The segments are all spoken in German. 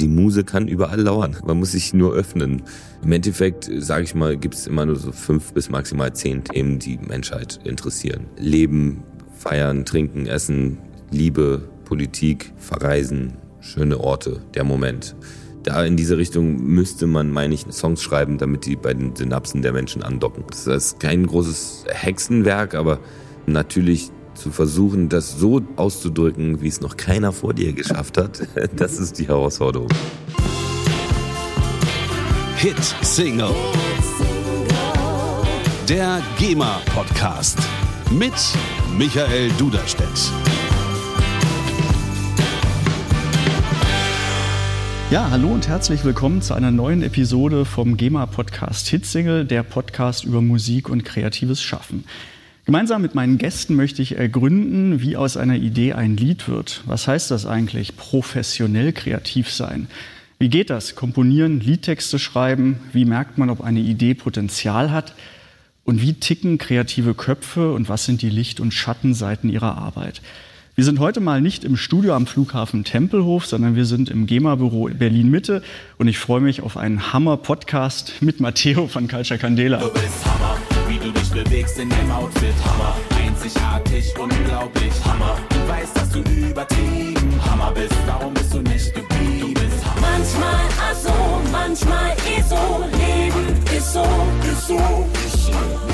Die Muse kann überall lauern. Man muss sich nur öffnen. Im Endeffekt, sage ich mal, gibt es immer nur so fünf bis maximal zehn Themen, die Menschheit interessieren. Leben, feiern, trinken, essen, Liebe, Politik, Verreisen, schöne Orte, der Moment. Da in diese Richtung müsste man, meine ich, Songs schreiben, damit die bei den Synapsen der Menschen andocken. Das ist kein großes Hexenwerk, aber natürlich zu versuchen, das so auszudrücken, wie es noch keiner vor dir geschafft hat, das ist die Herausforderung. Hit Single. Der GEMA Podcast mit Michael Duderstedt. Ja, hallo und herzlich willkommen zu einer neuen Episode vom GEMA Podcast Hitsingle, der Podcast über Musik und kreatives Schaffen. Gemeinsam mit meinen Gästen möchte ich ergründen, wie aus einer Idee ein Lied wird. Was heißt das eigentlich, professionell kreativ sein? Wie geht das? Komponieren, Liedtexte schreiben? Wie merkt man, ob eine Idee Potenzial hat? Und wie ticken kreative Köpfe und was sind die Licht- und Schattenseiten ihrer Arbeit? Wir sind heute mal nicht im Studio am Flughafen Tempelhof, sondern wir sind im GEMA-Büro Berlin Mitte und ich freue mich auf einen Hammer-Podcast mit Matteo von Culture Candela. Du bist Hammer, wie du dich bewegst in deinem Outfit. Hammer, einzigartig, unglaublich. Hammer, du weißt, dass du übertrieben Hammer bist. Warum bist du nicht geblieben? Du bist Hammer. Manchmal aso, manchmal eso. Leben ist so, ist so, ist so.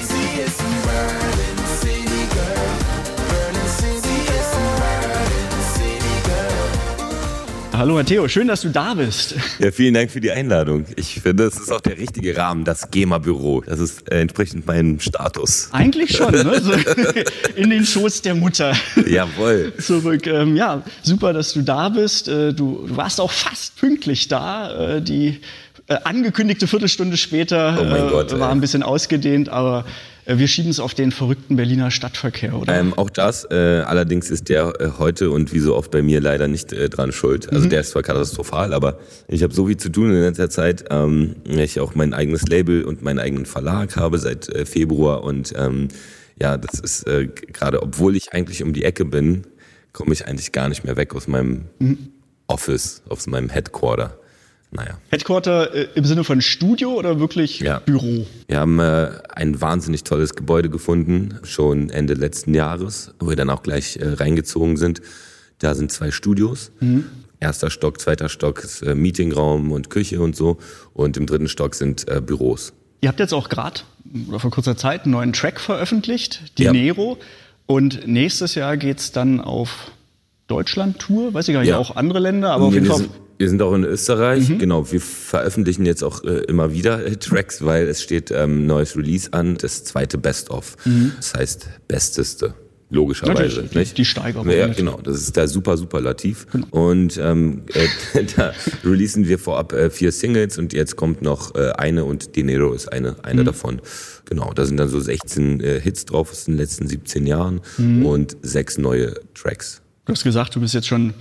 Hallo Matteo, schön, dass du da bist. Ja, vielen Dank für die Einladung. Ich finde, das ist auch der richtige Rahmen, das GEMA-Büro. Das ist äh, entsprechend meinem Status. Eigentlich schon, ne? So in den Schoß der Mutter. Jawohl. Zurück. Ähm, ja, super, dass du da bist. Äh, du, du warst auch fast pünktlich da. Äh, die angekündigte Viertelstunde später Oh Gott, war ein bisschen ausgedehnt, aber wir schieben es auf den verrückten Berliner Stadtverkehr, oder? Ähm, auch das, äh, allerdings ist der äh, heute und wie so oft bei mir leider nicht äh, dran schuld. Also der ist zwar katastrophal, aber ich habe so viel zu tun in letzter Zeit. Ähm, ich auch mein eigenes Label und meinen eigenen Verlag habe seit äh, Februar und ähm, ja, das ist äh, gerade, obwohl ich eigentlich um die Ecke bin, komme ich eigentlich gar nicht mehr weg aus meinem Office, aus meinem Headquarter. Naja. Headquarter äh, im Sinne von Studio oder wirklich Ja. Büro? Wir haben äh, ein wahnsinnig tolles Gebäude gefunden, schon Ende letzten Jahres, wo wir dann auch gleich äh, reingezogen sind. Da sind zwei Studios. Erster Stock, zweiter Stock ist äh, Meetingraum und Küche und so. Und im dritten Stock sind äh, Büros. Ihr habt jetzt auch gerade oder vor kurzer Zeit einen neuen Track veröffentlicht, die Ja. Nero. Und nächstes Jahr geht's dann auf Deutschland-Tour. Weiß ich gar nicht, Ja. auch andere Länder, aber auf wir, jeden Fall. Wir sind auch in Österreich. Genau, wir veröffentlichen jetzt auch äh, immer wieder äh, Tracks, weil es steht ähm, neues Release an, das zweite Best-of. Das heißt Besteste. Logischerweise, Natürlich, die- nicht? die Steigerung Ja, genau. Das ist da super superlativ. Und ähm, äh, da releasen wir vorab äh, vier Singles und jetzt kommt noch äh, eine und Dinero ist eine, eine Mhm. davon. Genau, da sind dann so 16 äh, Hits drauf aus den letzten 17 Jahren Mhm. und sechs neue Tracks. Du hast gesagt, du bist jetzt schon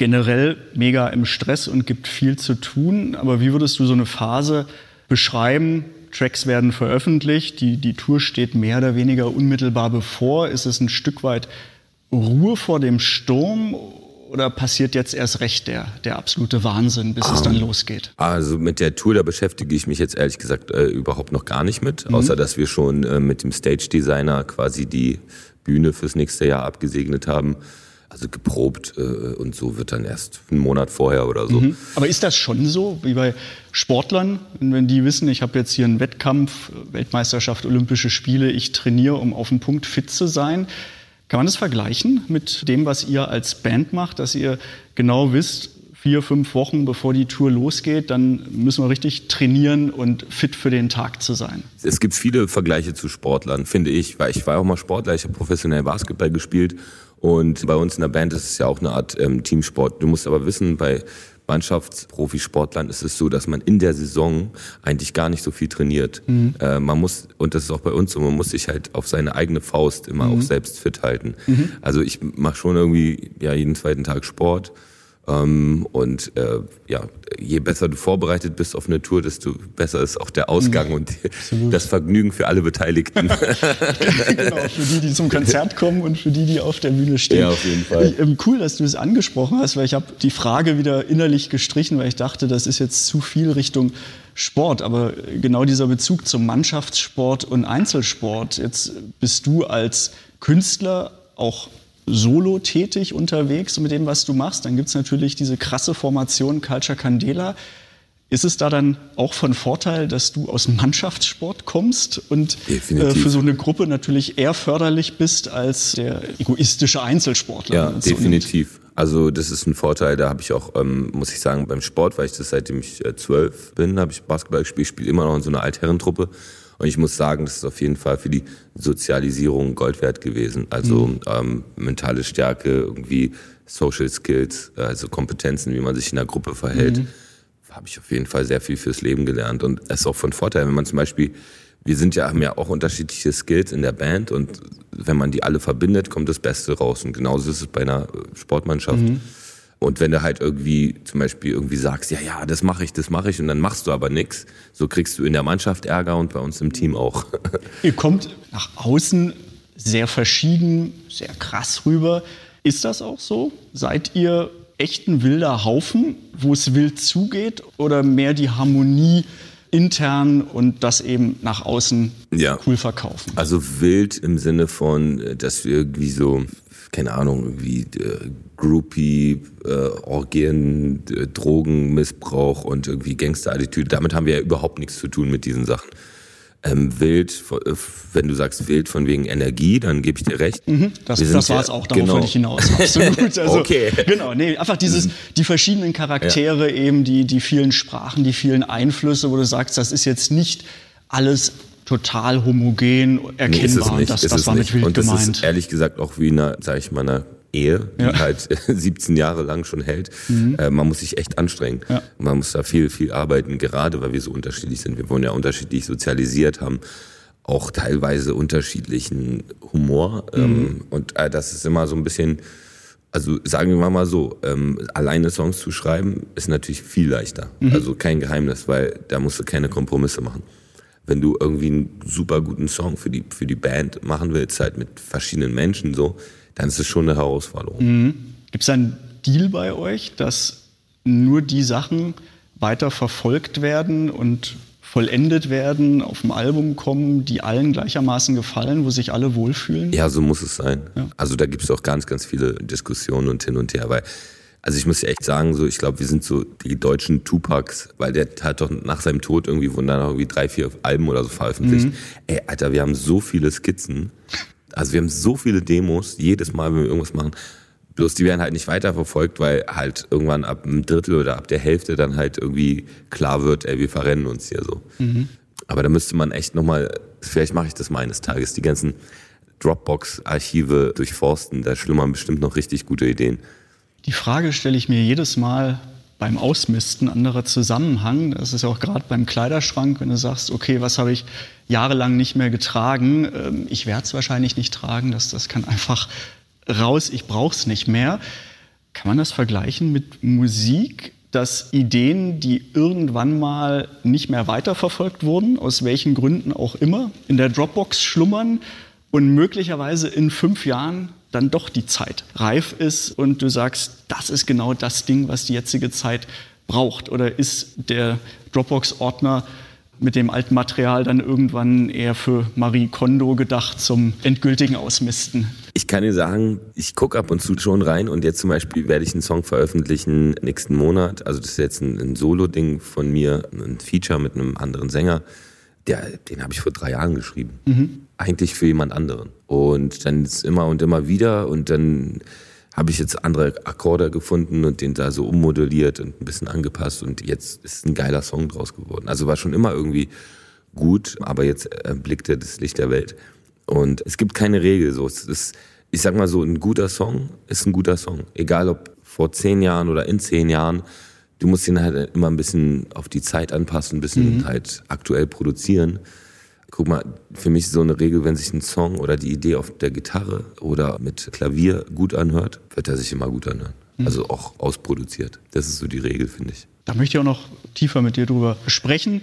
generell mega im Stress und gibt viel zu tun. Aber wie würdest du so eine Phase beschreiben? Tracks werden veröffentlicht, die, die Tour steht mehr oder weniger unmittelbar bevor. Ist es ein Stück weit Ruhe vor dem Sturm oder passiert jetzt erst recht der, der absolute Wahnsinn, bis es dann losgeht? Also mit der Tour, da beschäftige ich mich jetzt ehrlich gesagt äh, überhaupt noch gar nicht mit, außer dass wir schon äh, mit dem Stage Designer quasi die Bühne fürs nächste Jahr abgesegnet haben. Also geprobt äh, und so wird dann erst einen Monat vorher oder so. Aber ist das schon so, wie bei Sportlern, wenn die wissen, ich habe jetzt hier einen Wettkampf, Weltmeisterschaft, Olympische Spiele, ich trainiere, um auf den Punkt fit zu sein? Kann man das vergleichen mit dem, was ihr als Band macht, dass ihr genau wisst, vier, fünf Wochen bevor die Tour losgeht, dann müssen wir richtig trainieren und fit für den Tag zu sein? Es gibt viele Vergleiche zu Sportlern, finde ich, weil ich war auch mal Sportler, ich habe professionell Basketball gespielt und bei uns in der Band ist es ja auch eine Art ähm, Teamsport. Du musst aber wissen, bei Mannschaftsprofisportlern ist es so, dass man in der Saison eigentlich gar nicht so viel trainiert. Äh, man muss, und das ist auch bei uns so, man muss sich halt auf seine eigene Faust immer auch selbst fit halten. Also ich mache schon irgendwie ja jeden zweiten Tag Sport. Ähm, und äh, ja, je besser du vorbereitet bist auf eine Tour, desto besser ist auch der Ausgang Mhm. und das Vergnügen für alle Beteiligten. genau, für die, die zum Konzert kommen und für die, die auf der Bühne stehen. Ja, auf jeden Fall. Ich, ähm, cool, dass du es angesprochen hast, weil ich habe die Frage wieder innerlich gestrichen, weil ich dachte, das ist jetzt zu viel Richtung Sport. Aber genau dieser Bezug zum Mannschaftssport und Einzelsport. Jetzt bist du als Künstler auch solo tätig unterwegs mit dem, was du machst. Dann gibt es natürlich diese krasse Formation Culture Candela. Ist es da dann auch von Vorteil, dass du aus Mannschaftssport kommst und äh, für so eine Gruppe natürlich eher förderlich bist als der egoistische Einzelsportler? Ja, so definitiv. Also das ist ein Vorteil, da habe ich auch, ähm, muss ich sagen, beim Sport, weil ich das seitdem ich äh, zwölf bin, habe ich Basketball gespielt, spiele immer noch in so einer Altherrentruppe. Und ich muss sagen, das ist auf jeden Fall für die Sozialisierung Gold wert gewesen. Also ähm, mentale Stärke, irgendwie Social Skills, also Kompetenzen, wie man sich in der Gruppe verhält, habe ich auf jeden Fall sehr viel fürs Leben gelernt. Und es ist auch von Vorteil, wenn man zum Beispiel, wir sind ja, haben ja auch unterschiedliche Skills in der Band und wenn man die alle verbindet, kommt das Beste raus. Und genauso ist es bei einer Sportmannschaft. Und wenn du halt irgendwie zum Beispiel irgendwie sagst, ja, ja, das mache ich, das mache ich, und dann machst du aber nichts, so kriegst du in der Mannschaft Ärger und bei uns im Team auch. Ihr kommt nach außen sehr verschieden, sehr krass rüber. Ist das auch so? Seid ihr echt ein wilder Haufen, wo es wild zugeht oder mehr die Harmonie intern und das eben nach außen Ja. cool verkaufen? Also wild im Sinne von, äh, dass wir irgendwie so, keine Ahnung, irgendwie äh, Groupie, äh, Orgien, äh, Drogenmissbrauch und irgendwie Gangster-Attitüde. Damit haben wir ja überhaupt nichts zu tun mit diesen Sachen. Ähm, wild, wenn du sagst wild von wegen Energie, dann gebe ich dir recht. Das, Wir sind das war ja- es auch, darauf genau. wollte ich hinaus. Absolut. Also, Okay. Genau, nee, einfach dieses, die verschiedenen Charaktere eben, die, die vielen Sprachen, die vielen Einflüsse, wo du sagst, das ist jetzt nicht alles total homogen, Nee, erkennbar. nicht. das ist das es war nicht. mit wild Und das gemeint. ist ehrlich gesagt auch wie eine, sag ich mal, eine Ehe, die Ja. halt 17 Jahre lang schon hält. Äh, man muss sich echt anstrengen. Ja. Man muss da viel, viel arbeiten, gerade weil wir so unterschiedlich sind. Wir wurden ja unterschiedlich sozialisiert, haben auch teilweise unterschiedlichen Humor. Ähm, und äh, das ist immer so ein bisschen, also sagen wir mal so, ähm, alleine Songs zu schreiben ist natürlich viel leichter. Also kein Geheimnis, weil da musst du keine Kompromisse machen. Wenn du irgendwie einen super guten Song für die, für die Band machen willst, halt mit verschiedenen Menschen so, dann ist es schon eine Herausforderung. Gibt es einen Deal bei euch, dass nur die Sachen weiter verfolgt werden und vollendet werden, auf dem Album kommen, die allen gleichermaßen gefallen, wo sich alle wohlfühlen? Ja, so muss es sein. Ja. Also da gibt es auch ganz, ganz viele Diskussionen und hin und her, weil, also ich muss dir echt sagen, so, ich glaube, wir sind so die deutschen Tupacs, weil der hat doch nach seinem Tod irgendwie wurden dann irgendwie drei, vier Alben oder so veröffentlicht. Mhm. Ey, Alter, wir haben so viele Skizzen, also wir haben so viele Demos, jedes Mal, wenn wir irgendwas machen, Bloß die werden halt nicht weiterverfolgt, weil halt irgendwann ab einem Drittel oder ab der Hälfte dann halt irgendwie klar wird, ey, wir verrennen uns hier so. Aber da müsste man echt nochmal, vielleicht mache ich das mal eines Tages, die ganzen Dropbox-Archive durchforsten. Da schlummern bestimmt noch richtig gute Ideen. Die Frage stelle ich mir jedes Mal beim Ausmisten anderer Zusammenhang. Das ist ja auch gerade beim Kleiderschrank, wenn du sagst, okay, was habe ich jahrelang nicht mehr getragen? Ähm, Ich werde es wahrscheinlich nicht tragen. Das, das kann einfach raus. Ich brauche es nicht mehr. Kann man das vergleichen mit Musik? Dass Ideen, die irgendwann mal nicht mehr weiterverfolgt wurden, aus welchen Gründen auch immer, in der Dropbox schlummern und möglicherweise in fünf Jahren dann doch die Zeit reif ist und du sagst, das ist genau das Ding, was die jetzige Zeit braucht? Oder ist der Dropbox-Ordner mit dem alten Material dann irgendwann eher für Marie Kondo gedacht zum endgültigen Ausmisten? Ich kann dir sagen, ich gucke ab und zu schon rein und jetzt zum Beispiel werde ich einen Song veröffentlichen nächsten Monat. Also das ist jetzt ein, ein Solo-Ding von mir, ein Feature mit einem anderen Sänger. Der, den habe ich vor drei Jahren geschrieben. Eigentlich für jemand anderen. Und dann ist immer und immer wieder und dann habe ich jetzt andere Akkorde gefunden und den da so ummodelliert und ein bisschen angepasst und jetzt ist ein geiler Song draus geworden. Also war schon immer irgendwie gut, aber jetzt erblickt er das Licht der Welt. Und es gibt keine Regel. So, es ist, ich sag mal so, ein guter Song ist ein guter Song. Egal ob vor zehn Jahren oder in zehn Jahren. Du musst ihn halt immer ein bisschen auf die Zeit anpassen, ein bisschen halt aktuell produzieren. Guck mal, für mich ist so eine Regel, wenn sich ein Song oder die Idee auf der Gitarre oder mit Klavier gut anhört, wird er sich immer gut anhören. Also auch ausproduziert. Das ist so die Regel, finde ich. Da möchte ich auch noch tiefer mit dir drüber sprechen.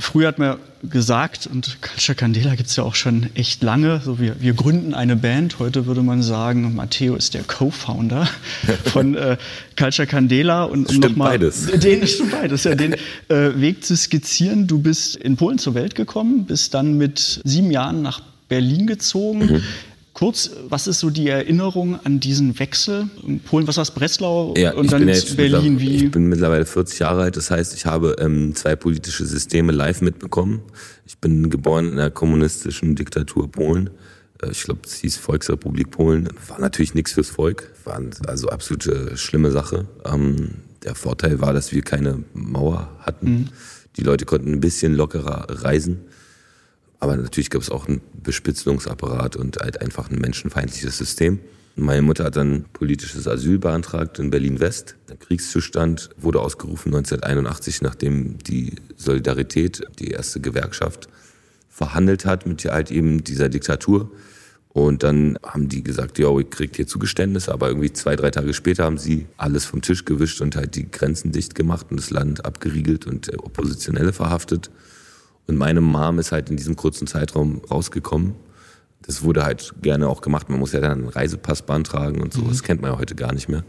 Früher hat man gesagt, und Culture Candela gibt es ja auch schon echt lange, so wir, wir gründen eine Band. Heute würde man sagen, Matteo ist der Co-Founder von äh, Culture Candela. Und um Stimmt noch mal beides. Den, stimmt beides, ja, den äh, Weg zu skizzieren. Du bist in Polen zur Welt gekommen, bist dann mit sieben Jahren nach Berlin gezogen. Mhm. Kurz, was ist so die Erinnerung an diesen Wechsel? In Polen, was war es, Breslau Ja, und dann ja Berlin? Wie? Ich bin mittlerweile 40 Jahre alt, das heißt, ich habe ähm, zwei politische Systeme live mitbekommen. Ich bin geboren in der kommunistischen Diktatur Polen. Äh, Ich glaube, es hieß Volksrepublik Polen. War natürlich nichts fürs Volk, war also absolute schlimme Sache. Ähm, der Vorteil war, dass wir keine Mauer hatten. Die Leute konnten ein bisschen lockerer reisen. Aber natürlich gab es auch einen Bespitzelungsapparat und halt einfach ein menschenfeindliches System. Meine Mutter hat dann politisches Asyl beantragt in Berlin-West. Der Kriegszustand wurde ausgerufen 1981, nachdem die Solidarität, die erste Gewerkschaft, verhandelt hat mit halt eben dieser Diktatur. Und dann haben die gesagt, ja, ihr kriegt hier Zugeständnisse, aber irgendwie zwei, drei Tage später haben sie alles vom Tisch gewischt und halt die Grenzen dicht gemacht und das Land abgeriegelt und äh, Oppositionelle verhaftet. Und meine Mom ist halt in diesem kurzen Zeitraum rausgekommen. Das wurde halt gerne auch gemacht. Man muss ja dann einen Reisepass beantragen und so. Das kennt man ja heute gar nicht mehr.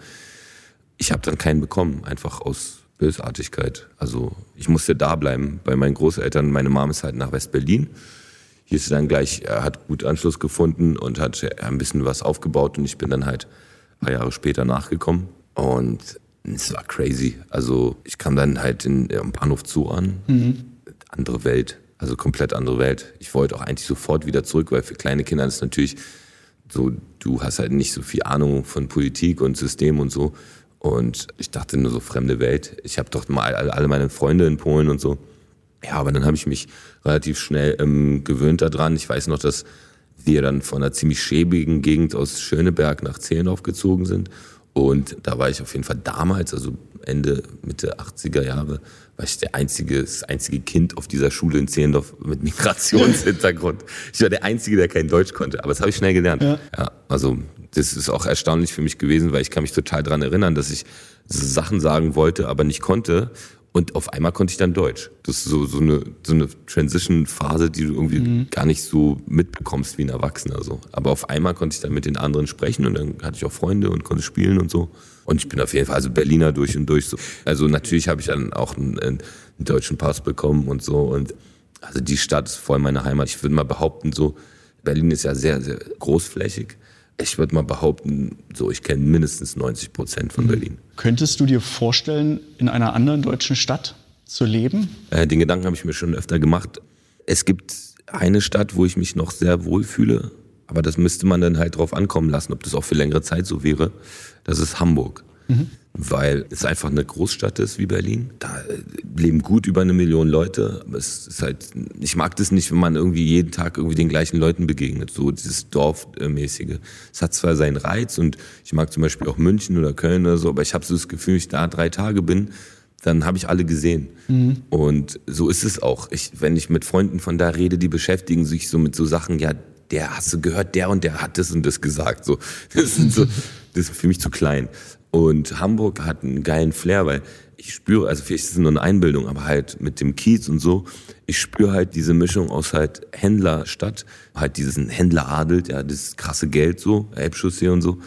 Ich habe dann keinen bekommen, einfach aus Bösartigkeit. Also ich musste da bleiben bei meinen Großeltern. Meine Mom ist halt nach West-Berlin. Hier ist sie dann gleich, er hat gut Anschluss gefunden und hat ein bisschen was aufgebaut und ich bin dann halt ein paar Jahre später nachgekommen. Und es war crazy. Also ich kam dann halt in, am Bahnhof zu an andere Welt, also komplett andere Welt. Ich wollte auch eigentlich sofort wieder zurück, weil für kleine Kinder ist natürlich so, du hast halt nicht so viel Ahnung von Politik und System und so. Und ich dachte nur so fremde Welt. Ich habe doch mal alle meine Freunde in Polen und so. Ja, aber dann habe ich mich relativ schnell ähm, gewöhnt daran. Ich weiß noch, dass wir dann von einer ziemlich schäbigen Gegend aus Schöneberg nach Zehlendorf gezogen sind. Und da war ich auf jeden Fall damals, also Ende, Mitte 80er Jahre, war ich der einzige, das einzige Kind auf dieser Schule in Zehlendorf mit Migrationshintergrund. Ich war der Einzige, der kein Deutsch konnte, aber das habe ich schnell gelernt. Ja. Ja, also das ist auch erstaunlich für mich gewesen, weil ich kann mich total dran erinnern, dass ich Sachen sagen wollte, aber nicht konnte. Und auf einmal konnte ich dann Deutsch. Das ist so, so eine, so eine Transition-Phase, die du irgendwie gar nicht so mitbekommst wie ein Erwachsener. So. Aber auf einmal konnte ich dann mit den anderen sprechen und dann hatte ich auch Freunde und konnte spielen und so. Und ich bin auf jeden Fall also Berliner durch und durch. So. Also natürlich habe ich dann auch einen, einen deutschen Pass bekommen und so. Und also die Stadt ist voll meine Heimat. Ich würde mal behaupten, so, Berlin ist ja sehr, sehr großflächig. Ich würde mal behaupten, so, ich kenne mindestens 90 Prozent von Berlin. Könntest du dir vorstellen, in einer anderen deutschen Stadt zu leben? Äh, den Gedanken habe ich mir schon öfter gemacht. Es gibt eine Stadt, wo ich mich noch sehr wohl fühle, aber das müsste man dann halt drauf ankommen lassen, ob das auch für längere Zeit so wäre. Das ist Hamburg. Weil es einfach eine Großstadt ist wie Berlin. Da äh, leben gut über eine Million Leute. Aber Es ist halt, ich mag das nicht, wenn man irgendwie jeden Tag irgendwie den gleichen Leuten begegnet. So dieses Dorfmäßige. Es hat zwar seinen Reiz und ich mag zum Beispiel auch München oder Köln oder so, aber ich habe so das Gefühl, wenn ich da drei Tage bin, dann habe ich alle gesehen. Und so ist es auch. Ich, wenn ich mit Freunden von da rede, die beschäftigen sich so mit so Sachen, ja, der hast du gehört, der und der hat das und das gesagt. So, das, sind so, das ist für mich zu klein. Und Hamburg hat einen geilen Flair, weil ich spüre, also vielleicht ist es nur eine Einbildung, aber halt mit dem Kiez und so, ich spüre halt diese Mischung aus halt Händlerstadt, halt diesen Händleradel, ja, das krasse Geld so, Elbchaussee und so,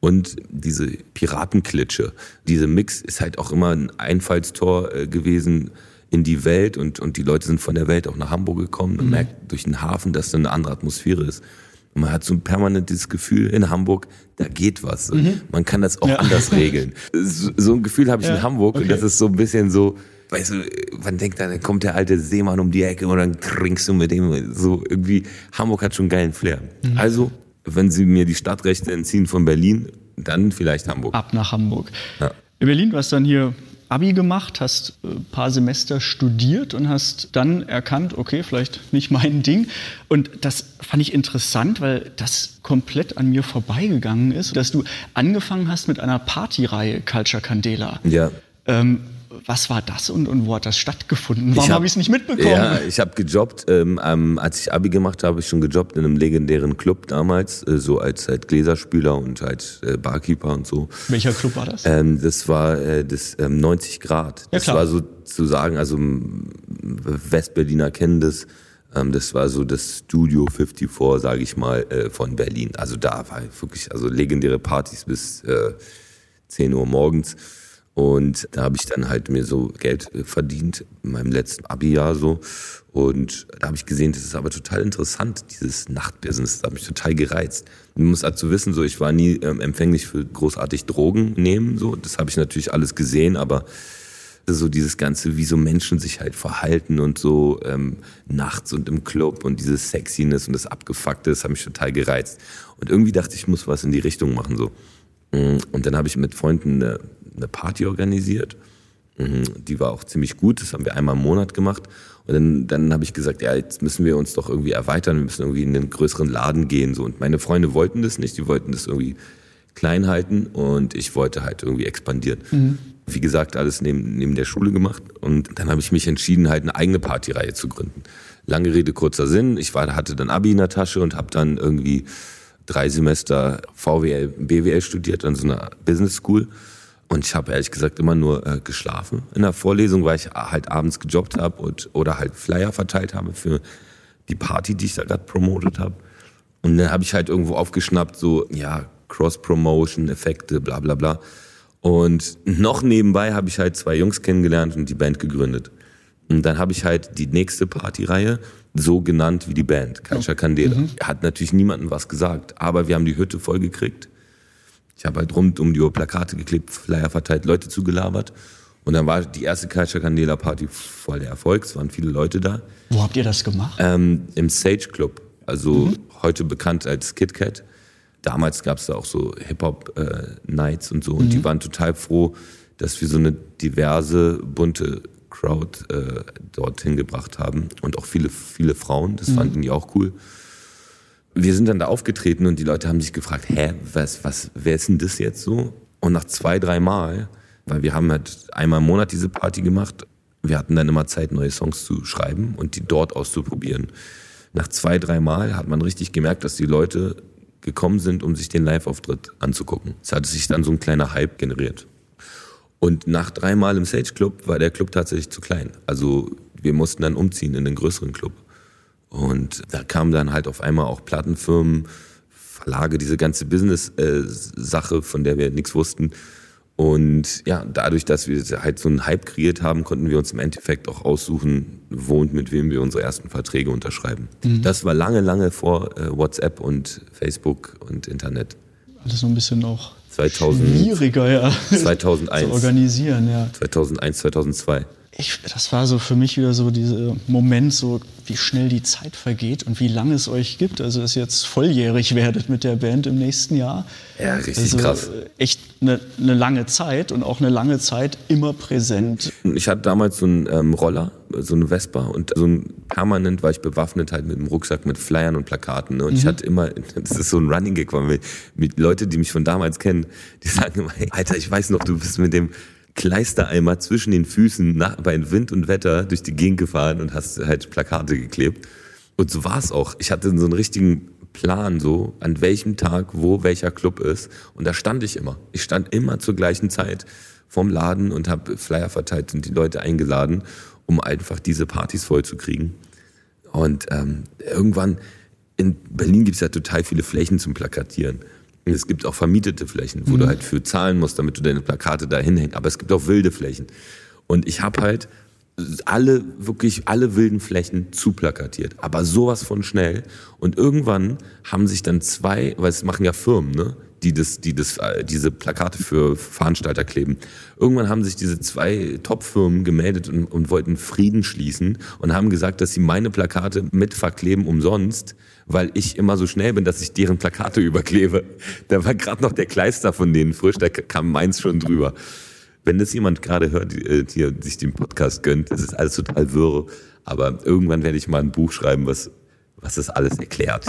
und diese Piratenklitsche. Diese Mix ist halt auch immer ein Einfallstor äh, gewesen in die Welt und, und die Leute sind von der Welt auch nach Hamburg gekommen. Man merkt durch den Hafen, dass da eine andere Atmosphäre ist. Und man hat so ein permanentes Gefühl in Hamburg, da geht was. Man kann das auch Ja. anders regeln. So, so ein Gefühl habe ich Ja, in Hamburg und okay. das ist so ein bisschen so, weißt du, man denkt dann, dann kommt der alte Seemann um die Ecke und dann trinkst du mit dem so irgendwie. Hamburg hat schon einen geilen Flair. Mhm. Also, wenn sie mir die Stadtrechte entziehen von Berlin, dann vielleicht Hamburg. Ab nach Hamburg. Ja. In Berlin, du hast dann hier Abi gemacht, hast ein paar Semester studiert und hast dann erkannt, okay, vielleicht nicht mein Ding. Und das fand ich interessant, weil das komplett an mir vorbeigegangen ist, dass du angefangen hast mit einer Partyreihe Culture Candela. Ja. Ähm, Was war das und, und wo hat das stattgefunden? Warum hab- habe ich es nicht mitbekommen? Ja, ich habe gejobbt. Ähm, ähm, als ich Abi gemacht habe, habe ich schon gejobbt in einem legendären Club damals, äh, so als halt Gläserspüler und halt äh, Barkeeper und so. Welcher Club war das? Ähm, das war äh, das ähm, 90 Grad. Ja, Das klar. war sozusagen, also Westberliner kennen das. Ähm, das war so das Studio 54, sage ich mal, äh, von Berlin. Also da war wirklich also legendäre Partys bis äh, 10 Uhr morgens. Und da habe ich dann halt mir so Geld äh, verdient in meinem letzten Abi-Jahr so. Und da habe ich gesehen, das ist aber total interessant, dieses Nachtbusiness. Das hat mich total gereizt. Man muss dazu wissen, so ich war nie ähm, empfänglich für großartig Drogen nehmen. So, das habe ich natürlich alles gesehen, aber so dieses ganze, wie so Menschen sich halt verhalten und so ähm, nachts und im Club und dieses Sexiness und das Abgefuckte, das hat mich total gereizt. Und irgendwie dachte ich, ich muss was in die Richtung machen so. Mm, Und dann habe ich mit Freunden eine, eine Party organisiert. Mhm, Die war auch ziemlich gut, das haben wir einmal im Monat gemacht. Und dann, dann habe ich gesagt, ja, jetzt müssen wir uns doch irgendwie erweitern, wir müssen irgendwie in einen größeren Laden gehen. So. Und meine Freunde wollten das nicht, die wollten das irgendwie klein halten und ich wollte halt irgendwie expandieren. Wie gesagt, alles neben, neben der Schule gemacht. Und dann habe ich mich entschieden, halt eine eigene Partyreihe zu gründen. Lange Rede, kurzer Sinn. Ich war, hatte dann Abi in der Tasche und habe dann irgendwie drei Semester VWL, BWL studiert an so einer Business School. Und ich habe ehrlich gesagt immer nur äh, geschlafen in der Vorlesung, weil ich halt abends gejobbt habe und oder halt Flyer verteilt habe für die Party, die ich da gerade promotet habe. Und dann habe ich halt irgendwo aufgeschnappt, so, ja, Cross-Promotion, Effekte, bla bla bla. Und noch nebenbei habe ich halt zwei Jungs kennengelernt und die Band gegründet. Und dann habe ich halt die nächste Partyreihe so genannt wie die Band, Culture Candela. Hat natürlich niemandem was gesagt, aber wir haben die Hütte voll gekriegt. Ich habe halt rund um die Uhr Plakate geklebt, Flyer verteilt, Leute zugelabert. Und dann war die erste Culture Candela Party voll der Erfolg. Es waren viele Leute da. Wo habt ihr das gemacht? Ähm, Im Sage Club, also heute bekannt als Kit Kat. Damals gab es da auch so Hip-Hop-Nights und so. Und die waren total froh, dass wir so eine diverse, bunte Crowd äh, dorthin gebracht haben. Und auch viele, viele Frauen, das fanden die auch cool. Wir sind dann da aufgetreten und die Leute haben sich gefragt, hä, was, was, wer ist denn das jetzt so? Und nach zwei, drei Mal, weil wir haben halt einmal im Monat diese Party gemacht, wir hatten dann immer Zeit, neue Songs zu schreiben und die dort auszuprobieren. Nach zwei, drei Mal hat man richtig gemerkt, dass die Leute gekommen sind, um sich den Live-Auftritt anzugucken. Es hat sich dann so ein kleiner Hype generiert. Und nach dreimal im Sage Club war der Club tatsächlich zu klein. Also wir mussten dann umziehen in den größeren Club. Und da kamen dann halt auf einmal auch Plattenfirmen, Verlage, diese ganze Business-Sache, von der wir nichts wussten. Und ja, dadurch, dass wir halt so einen Hype kreiert haben, konnten wir uns im Endeffekt auch aussuchen, wo und mit wem wir unsere ersten Verträge unterschreiben. Das war lange, lange vor äh, WhatsApp und Facebook und Internet. Alles so ein bisschen auch 2000 schwieriger, ja. 2001. zu organisieren, ja. 2001, 2002. Ich, das war so für mich wieder so dieser Moment, so wie schnell die Zeit vergeht und wie lange es euch gibt. Also, dass ihr jetzt volljährig werdet mit der Band im nächsten Jahr. Ja, richtig also, krass. äh, Echt eine, eine lange Zeit und auch eine lange Zeit immer präsent. Ich hatte damals so einen ähm, Roller, so eine Vespa und so ein permanent war ich bewaffnet halt mit einem Rucksack mit Flyern und Plakaten. Ne? Und ich hatte immer, das ist so ein Running Gag, weil mit Leute, die mich von damals kennen, die sagen immer, hey, Alter, ich weiß noch, du bist mit dem Kleistereimer zwischen den Füßen nach, bei Wind und Wetter durch die Gegend gefahren und hast halt Plakate geklebt. Und so war es auch. Ich hatte so einen richtigen Plan, so an welchem Tag, wo welcher Club ist. Und da stand ich immer. Ich stand immer zur gleichen Zeit vorm Laden und habe Flyer verteilt und die Leute eingeladen, um einfach diese Partys voll zu kriegen. Und ähm, irgendwann, in Berlin gibt es ja total viele Flächen zum Plakatieren. Es gibt auch vermietete Flächen, wo du halt für zahlen musst, damit du deine Plakate da hinhängst. Aber es gibt auch wilde Flächen. Und ich habe halt alle, wirklich alle wilden Flächen zuplakatiert. Aber sowas von schnell. Und irgendwann haben sich dann zwei, weil es machen ja Firmen, ne? die das, die das, äh, diese Plakate für Veranstalter kleben. Irgendwann haben sich diese zwei Top-Firmen gemeldet und, und wollten Frieden schließen und haben gesagt, dass sie meine Plakate mit verkleben umsonst, weil ich immer so schnell bin, dass ich deren Plakate überklebe. Da war gerade noch der Kleister von denen frisch, da kam meins schon drüber. Wenn das jemand gerade hört, die, die sich den Podcast gönnt, das ist alles total wirr. Aber irgendwann werde ich mal ein Buch schreiben, was was das alles erklärt.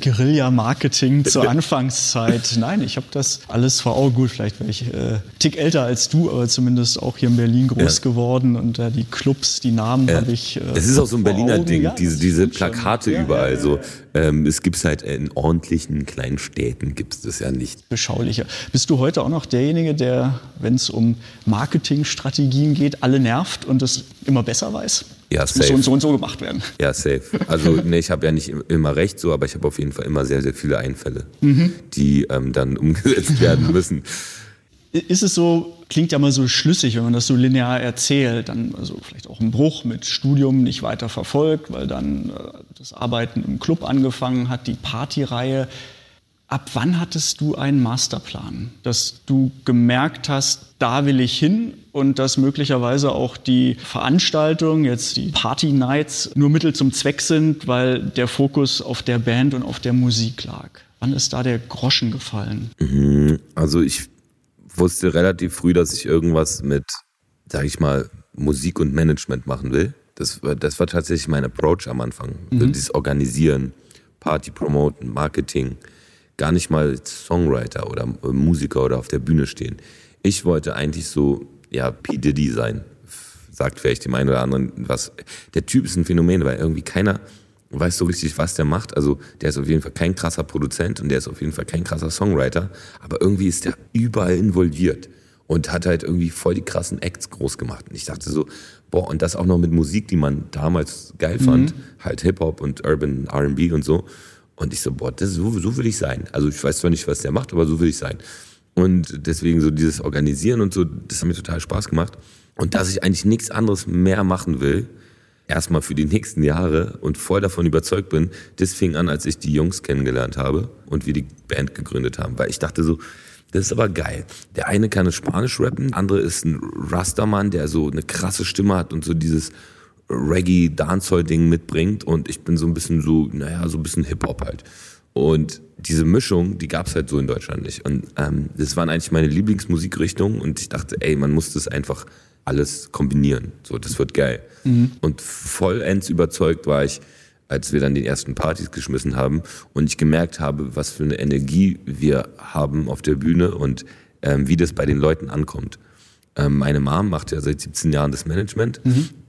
Guerilla-Marketing zur Anfangszeit. Nein, ich habe das alles vor Augen. Gut, vielleicht wäre ich äh, tick älter als du, aber zumindest auch hier in Berlin groß Ja. geworden und äh, die Clubs, die Namen habe ich. Äh, Es ist auch so ein Berliner Augen. Ding, Ja, diese, diese. Plakate Ja, überall. so. Ähm, es gibt halt in ordentlichen kleinen Städten gibt es das ja nicht. beschaulicher. Bist du heute auch noch derjenige, der, wenn es um Marketingstrategien geht, alle nervt und es immer besser weiß? Ja, muss so safe. und so und so gemacht werden. Ja, safe. Also nee, ich habe ja nicht im- immer recht so, aber ich habe auf jeden Fall immer sehr, sehr viele Einfälle, Mhm. die ähm, dann umgesetzt werden müssen. Ist es so, klingt ja mal so schlüssig, wenn man das so linear erzählt, dann also vielleicht auch ein Bruch mit Studium nicht weiter verfolgt, weil dann äh, das Arbeiten im Club angefangen hat, die Partyreihe. Ab wann hattest du einen Masterplan, dass du gemerkt hast, da will ich hin und dass möglicherweise auch die Veranstaltungen, jetzt die Party Nights, nur Mittel zum Zweck sind, weil der Fokus auf der Band und auf der Musik lag? Wann ist da der Groschen gefallen? Also ich wusste relativ früh, dass ich irgendwas mit, sag ich mal, Musik und Management machen will. Das war, das war tatsächlich mein Approach am Anfang. So dieses Organisieren, Party promoten, Marketing. Gar nicht mal Songwriter oder äh, Musiker oder auf der Bühne stehen. Ich wollte eigentlich so, ja, P. Diddy sein. Sagt vielleicht dem einen oder anderen was. Der Typ ist ein Phänomen, weil irgendwie keiner weiß so richtig, was der macht. Also der ist auf jeden Fall kein krasser Produzent und der ist auf jeden Fall kein krasser Songwriter, aber irgendwie ist der überall involviert und hat halt irgendwie voll die krassen Acts groß gemacht. Und ich dachte so, boah, und das auch noch mit Musik, die man damals geil fand, halt Hip-Hop und Urban R&B und so. Und ich so, boah, das, so, so will ich sein. Also ich weiß zwar nicht, was der macht, aber so will ich sein. Und deswegen so dieses Organisieren und so, das hat mir total Spaß gemacht. Und dass ich eigentlich nichts anderes mehr machen will, erstmal für die nächsten Jahre und voll davon überzeugt bin, das fing an, als ich die Jungs kennengelernt habe und wir die Band gegründet haben. Weil ich dachte so, das ist aber geil. Der eine kann Spanisch rappen, der andere ist ein Rastermann, der so eine krasse Stimme hat und so dieses Reggae Dancehall Ding mitbringt und ich bin so ein bisschen so, naja, so ein bisschen Hip-Hop halt. Und diese Mischung, die gab's halt so in Deutschland nicht. Und ähm, das waren eigentlich meine Lieblingsmusikrichtungen und ich dachte, ey, man muss das einfach alles kombinieren. So, das wird geil. Und vollends überzeugt war ich, als wir dann die ersten Partys geschmissen haben und ich gemerkt habe, was für eine Energie wir haben auf der Bühne und ähm, wie das bei den Leuten ankommt. Ähm, meine Mom macht ja seit 17 Jahren das Management.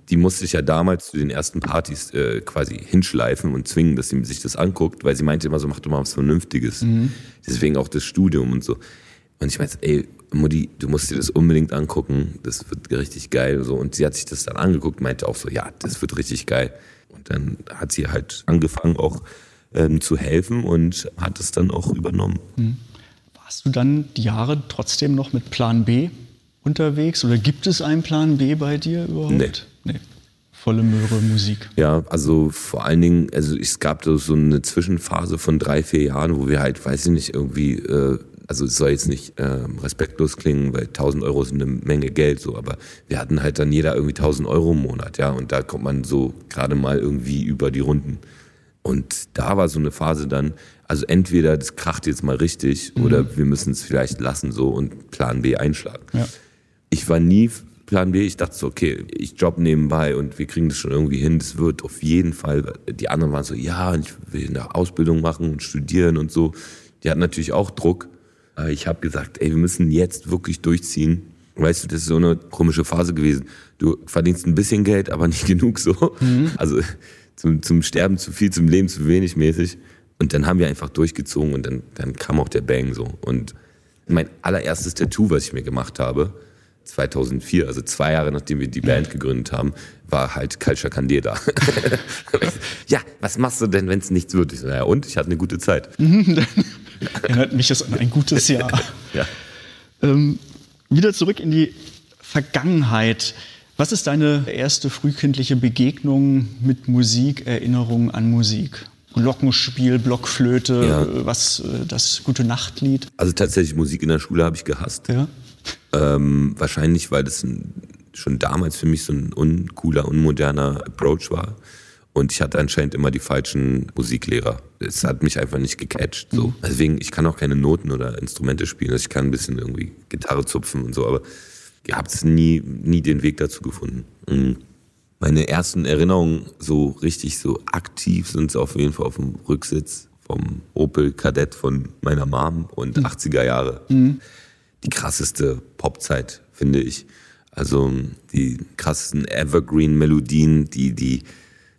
Die musste ich ja damals zu den ersten Partys äh, quasi hinschleifen und zwingen, dass sie sich das anguckt, weil sie meinte immer so, mach doch mal was Vernünftiges. Deswegen auch das Studium und so. Und ich meinte, ey, Mutti, du musst dir das unbedingt angucken, das wird richtig geil. So. Und sie hat sich das dann angeguckt, meinte auch so, ja, das wird richtig geil. Und dann hat sie halt angefangen auch ähm, zu helfen und hat es dann auch übernommen. Warst du dann die Jahre trotzdem noch mit Plan B unterwegs oder gibt es einen Plan B bei dir überhaupt? Nee. Nee. Volle Möhre Musik. Ja, also vor allen Dingen, also es gab so eine Zwischenphase von drei, vier Jahren, wo wir halt, weiß ich nicht, irgendwie, äh, also es soll jetzt nicht ähm, respektlos klingen, weil 1000 Euro sind eine Menge Geld, so, aber wir hatten halt dann jeder irgendwie 1000 Euro im Monat, ja, und da kommt man so gerade mal irgendwie über die Runden. Und da war so eine Phase dann, also entweder das kracht jetzt mal richtig oder wir müssen es vielleicht lassen so und Plan B einschlagen. Ja. Ich war nie Plan B, ich dachte so, okay, ich job nebenbei und wir kriegen das schon irgendwie hin, das wird auf jeden Fall. Die anderen waren so, ja, ich will eine Ausbildung machen und studieren und so. Die hatten natürlich auch Druck. Aber ich habe gesagt, ey, wir müssen jetzt wirklich durchziehen. Weißt du, das ist so eine komische Phase gewesen. Du verdienst ein bisschen Geld, aber nicht genug so. Also zum, zum Sterben zu viel, zum Leben zu wenig mäßig. Und dann haben wir einfach durchgezogen und dann, dann kam auch der Bang so. Und mein allererstes Tattoo, was ich mir gemacht habe, 2004, also zwei Jahre nachdem wir die Band gegründet haben, war halt Kalscher Candida. ja, was machst du denn, wenn es nichts wird? Ich so, naja, und? Ich hatte eine gute Zeit. Erinnert mich das an ein gutes Jahr. Ja. Ähm, wieder zurück in die Vergangenheit. Was ist deine erste frühkindliche Begegnung mit Musik, Erinnerung an Musik? Glockenspiel, Blockflöte, Ja. was äh, das gute Nachtlied? Also tatsächlich Musik in der Schule habe ich gehasst. Ja. Ähm, wahrscheinlich, weil das ein, schon damals für mich so ein uncooler, unmoderner Approach war. Und ich hatte anscheinend immer die falschen Musiklehrer. Es hat mich einfach nicht gecatcht. So. Deswegen, ich kann auch keine Noten oder Instrumente spielen. Also ich kann ein bisschen irgendwie Gitarre zupfen und so, aber ihr habt nie, nie den Weg dazu gefunden. Mhm. Meine ersten Erinnerungen so richtig so aktiv sind auf jeden Fall auf dem Rücksitz vom Opel Kadett von meiner Mom und 80er Jahre. Die krasseste Popzeit, finde ich. Also die krassesten Evergreen-Melodien, die, die,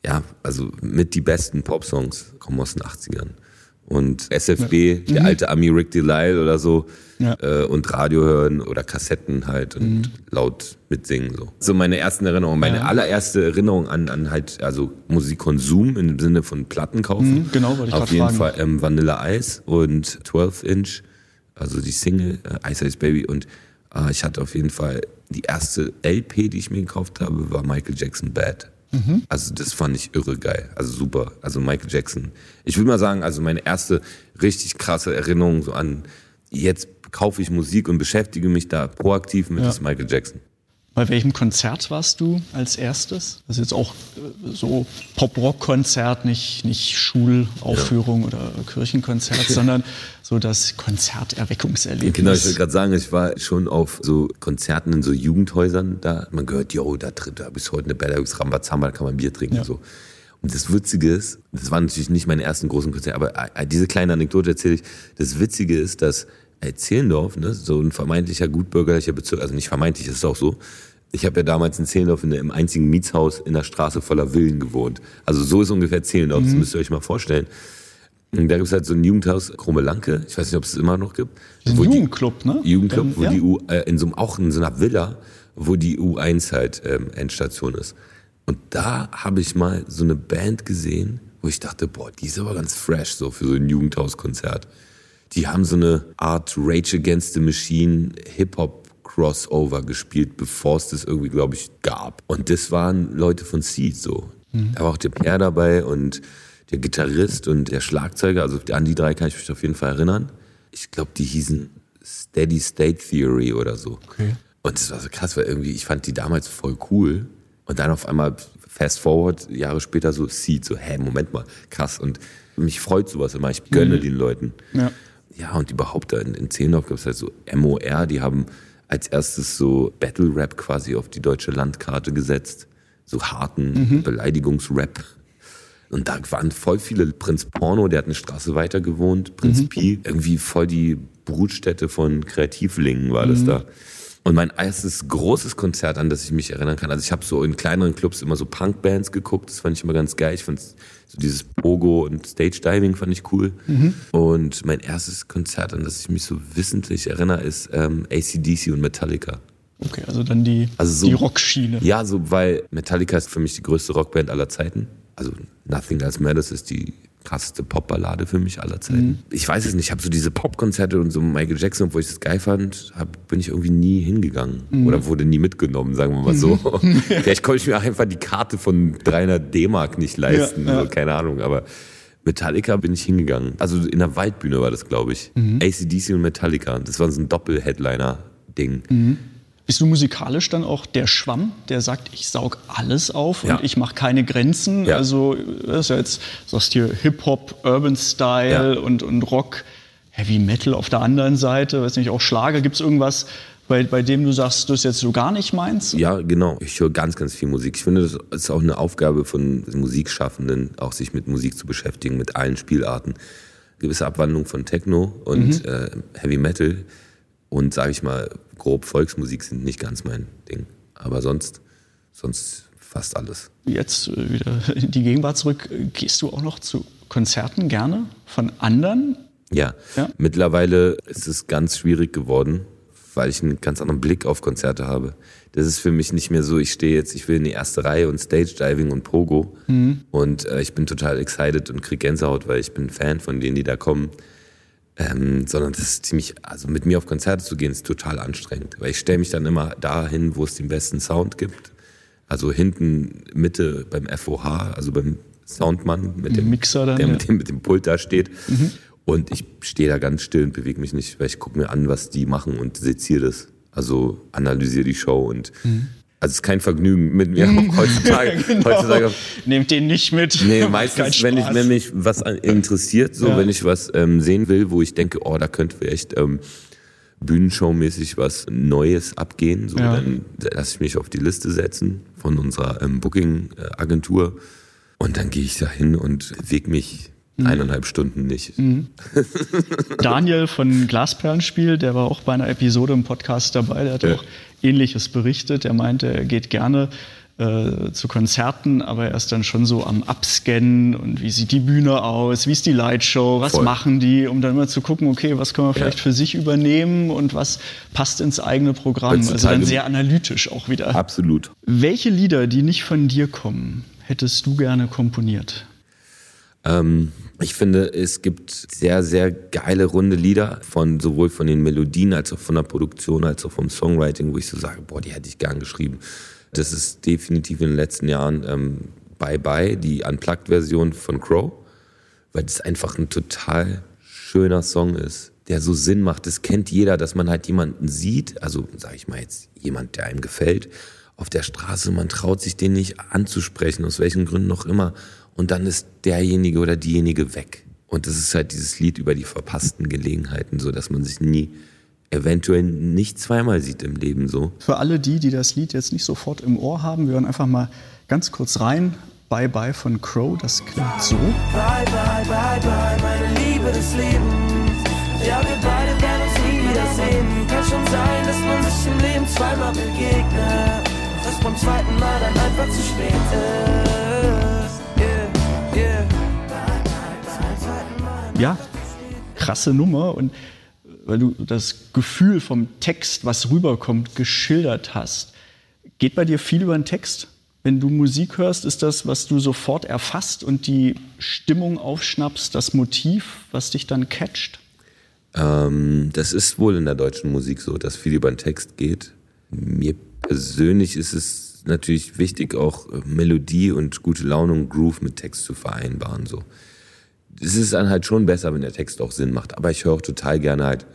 ja, also mit die besten Popsongs kommen aus den 80ern. Und SFB, der alte Ami Rick Delisle oder so, Ja. äh, und Radio hören oder Kassetten halt und laut mitsingen. So. so meine ersten Erinnerungen. Meine allererste Erinnerung an, an halt, also Musikkonsum im Sinne von Platten kaufen. Mhm, genau, wollte ich Auf jeden fragen. Fall ähm, Vanilla Ice und 12 Inch, also die Single äh, Ice Ice Baby. Und äh, ich hatte auf jeden Fall die erste LP, die ich mir gekauft habe, war Michael Jackson Bad. Mhm. Also das fand ich irre geil. Also super. Also Michael Jackson. Ich würde mal sagen, also meine erste richtig krasse Erinnerung so an jetzt kaufe ich Musik und beschäftige mich da proaktiv mit Ja. ist Michael Jackson. Bei welchem Konzert warst du als erstes? Das ist jetzt auch äh, so Pop-Rock-Konzert, nicht, nicht Schulaufführung oder Kirchenkonzert, sondern so das Konzerterweckungserlebnis. Genau, ich wollte gerade sagen, ich war schon auf so Konzerten in so Jugendhäusern da. Man gehört, yo, da tritt da bis heute eine Bellagus Rambazamba, da kann man Bier trinken Ja. und so. Und das Witzige ist, das waren natürlich nicht meine ersten großen Konzerte, aber äh, diese kleine Anekdote erzähle ich. Das Witzige ist, dass Zehlendorf, ne, so ein vermeintlicher gutbürgerlicher Bezirk, also nicht vermeintlich, das ist auch so. Ich habe ja damals in Zehlendorf in einem einzigen Mietshaus in der Straße voller Villen gewohnt. Also so ist ungefähr Zehlendorf, das müsst ihr euch mal vorstellen. Und da gibt's halt so ein Jugendhaus, Krummelanke, ich weiß nicht, ob es immer noch gibt. Ein wo die- Jugendclub, ne? Jugendclub, Ähm, wo ja. die U, äh, in so einem, auch in so einer Villa, wo die U1 halt ähm, Endstation ist. Und da habe ich mal so eine Band gesehen, wo ich dachte, boah, die ist aber ganz fresh, so für so ein Jugendhauskonzert. Die haben so eine Art Rage Against the Machine Hip-Hop Crossover gespielt, bevor es das irgendwie, glaube ich, gab. Und das waren Leute von Seed so. Da war auch der Pierre dabei und der Gitarrist und der Schlagzeuger. Also an die drei kann ich mich auf jeden Fall erinnern. Ich glaube, die hießen Steady State Theory oder so. Okay. Und das war so krass, weil irgendwie, ich fand die damals voll cool. Und dann auf einmal, fast forward, Jahre später so Seed, so, hä, Moment mal, krass. Und mich freut sowas immer, ich gönne den Leuten. Ja. Ja, und überhaupt da in, in Zehlendorf gab es halt so MOR, die haben als erstes so Battle Rap quasi auf die deutsche Landkarte gesetzt. So harten Beleidigungsrap. Und da waren voll viele Prinz Porno, der hat eine Straße weiter gewohnt, Prinz Pi, irgendwie voll die Brutstätte von Kreativlingen war das da. Und mein erstes großes Konzert, an das ich mich erinnern kann, also ich habe so in kleineren Clubs immer so Punkbands geguckt, das fand ich immer ganz geil. Ich fand so dieses Pogo und Stage Diving fand ich cool. Und mein erstes Konzert, an das ich mich so wissentlich erinnere, ist ähm, ACDC und Metallica. Okay, also dann die, Also so- die Rockschiene. Ja, so, weil Metallica ist für mich die größte Rockband aller Zeiten. Also Nothing Else Matters ist die krasseste Popballade für mich aller Zeiten. Ich weiß es nicht, ich habe so diese Popkonzerte und so Michael Jackson, wo ich das geil fand, hab, bin ich irgendwie nie hingegangen oder wurde nie mitgenommen, sagen wir mal so. Vielleicht konnte ich mir einfach die Karte von 300 D-Mark nicht leisten, Ja, ja. So, keine Ahnung, aber Metallica bin ich hingegangen. Also in der Waldbühne war das, glaube ich. ACDC und Metallica, das war so ein Doppel-Headliner-Ding. Bist du musikalisch dann auch der Schwamm, der sagt, ich saug alles auf Ja. und ich mache keine Grenzen? Ja. Also das ist ja jetzt, sagst hier Hip-Hop, Urban Style Ja. und, und Rock, Heavy Metal auf der anderen Seite, weiß nicht, auch Schlager. Gibt es irgendwas, bei, bei dem du sagst, das ist jetzt so gar nicht meins? Ja, genau. Ich höre ganz, ganz viel Musik. Ich finde, das ist auch eine Aufgabe von Musikschaffenden, auch sich mit Musik zu beschäftigen, mit allen Spielarten. Gewisse Abwandlung von Techno und Mhm. äh, Heavy Metal und, sage ich mal, grob Volksmusik sind nicht ganz mein Ding. Aber sonst, sonst fast alles. Jetzt äh, wieder in die Gegenwart zurück. Gehst du auch noch zu Konzerten gerne von anderen? Ja. Ja. mittlerweile ist es ganz schwierig geworden, weil ich einen ganz anderen Blick auf Konzerte habe. Das ist für mich nicht mehr so, ich stehe jetzt, ich will in die erste Reihe und Stage Diving und Pogo und äh, ich bin total excited und krieg Gänsehaut, weil ich bin Fan von denen, die da kommen. Ähm, sondern das ist ziemlich, also mit mir auf Konzerte zu gehen, ist total anstrengend, weil ich stelle mich dann immer dahin, wo es den besten Sound gibt. Also hinten, Mitte beim FOH, also beim Soundmann mit dem Mixer dann, der ja. mit dem, mit dem Pult da steht. Und ich stehe da ganz still und bewege mich nicht, weil ich gucke mir an, was die machen und seziere das. Also analysiere die Show und also es ist kein Vergnügen mit mir heutzutage. Genau. heutzutage Nehmt den nicht mit. Nee, meistens, wenn, ich, wenn mich was interessiert, so Ja. wenn ich was ähm, sehen will, wo ich denke, oh, da könnte wir echt ähm, Bühnenshow-mäßig was Neues abgehen. So, Ja. Dann lasse ich mich auf die Liste setzen von unserer ähm, Booking-Agentur und dann gehe ich da hin und weg mich Mhm. Eineinhalb Stunden nicht. Daniel von Glasperlenspiel, der war auch bei einer Episode im Podcast dabei, der hat Ja. auch Ähnliches berichtet. Er meinte, er geht gerne äh, zu Konzerten, aber er ist dann schon so am Abscannen und wie sieht die Bühne aus, wie ist die Lightshow, was Voll. machen die, um dann immer zu gucken, okay, was können wir vielleicht Ja. für sich übernehmen und was passt ins eigene Programm. Also dann sehr analytisch auch wieder. Absolut. Welche Lieder, die nicht von dir kommen, hättest du gerne komponiert? Ähm, ich finde, es gibt sehr, sehr geile runde Lieder von sowohl von den Melodien als auch von der Produktion als auch vom Songwriting, wo ich so sage, boah, die hätte ich gern geschrieben. Das ist definitiv in den letzten Jahren ähm, Bye Bye, die Unplugged-Version von Crow, weil das einfach ein total schöner Song ist, der so Sinn macht. Das kennt jeder, dass man halt jemanden sieht, also sage ich mal jetzt jemand, der einem gefällt, auf der Straße, man traut sich den nicht anzusprechen, aus welchen Gründen auch immer. Und dann ist derjenige oder diejenige weg. Und das ist halt dieses Lied über die verpassten Gelegenheiten, so dass man sich nie, eventuell nicht zweimal sieht im Leben so. Für alle die, die das Lied jetzt nicht sofort im Ohr haben, wir hören einfach mal ganz kurz rein. Bye Bye von Crow, das klingt so. Bye, bye, bye, bye, meine Liebe des Lebens. Ja, wir beide werden uns nie wiedersehen. Kann schon sein, dass man sich im Leben zweimal begegnet. Dass beim zweiten Mal dann einfach zu spät ist. Krasse Nummer. Und weil du das Gefühl vom Text, was rüberkommt, geschildert hast. Geht bei dir viel über den Text? Wenn du Musik hörst, ist das, was du sofort erfasst und die Stimmung aufschnappst, das Motiv, was dich dann catcht? Ähm, das ist wohl in der deutschen Musik so, dass viel über den Text geht. Mir persönlich ist es natürlich wichtig, auch Melodie und gute Laune und Groove mit Text zu vereinbaren. So. Es ist dann halt schon besser, wenn der Text auch Sinn macht. Aber ich höre auch total gerne halt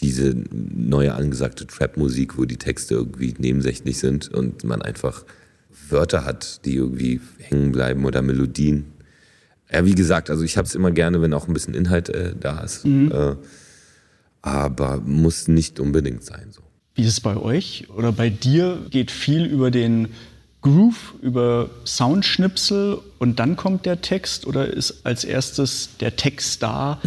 diese neue angesagte Trap-Musik, wo die Texte irgendwie nebensächlich sind und man einfach Wörter hat, die irgendwie hängen bleiben oder Melodien. Ja, wie gesagt, also ich habe es immer gerne, wenn auch ein bisschen Inhalt äh, da ist. Äh, aber muss nicht unbedingt sein. So. Wie ist es bei euch oder bei dir? Geht viel über den Groove, über Soundschnipsel und dann kommt der Text oder ist als erstes der Text da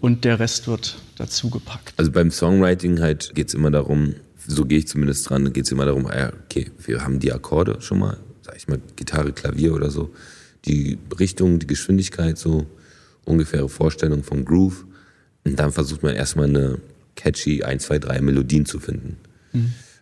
und der Rest wird dazu gepackt? Also beim Songwriting halt geht es immer darum, so gehe ich zumindest dran, geht es immer darum, ah okay, wir haben die Akkorde schon mal, sag ich mal, Gitarre, Klavier oder so, die Richtung, die Geschwindigkeit, so ungefähre Vorstellung vom Groove. Und dann versucht man erstmal eine catchy 1, 2, 3 Melodien zu finden.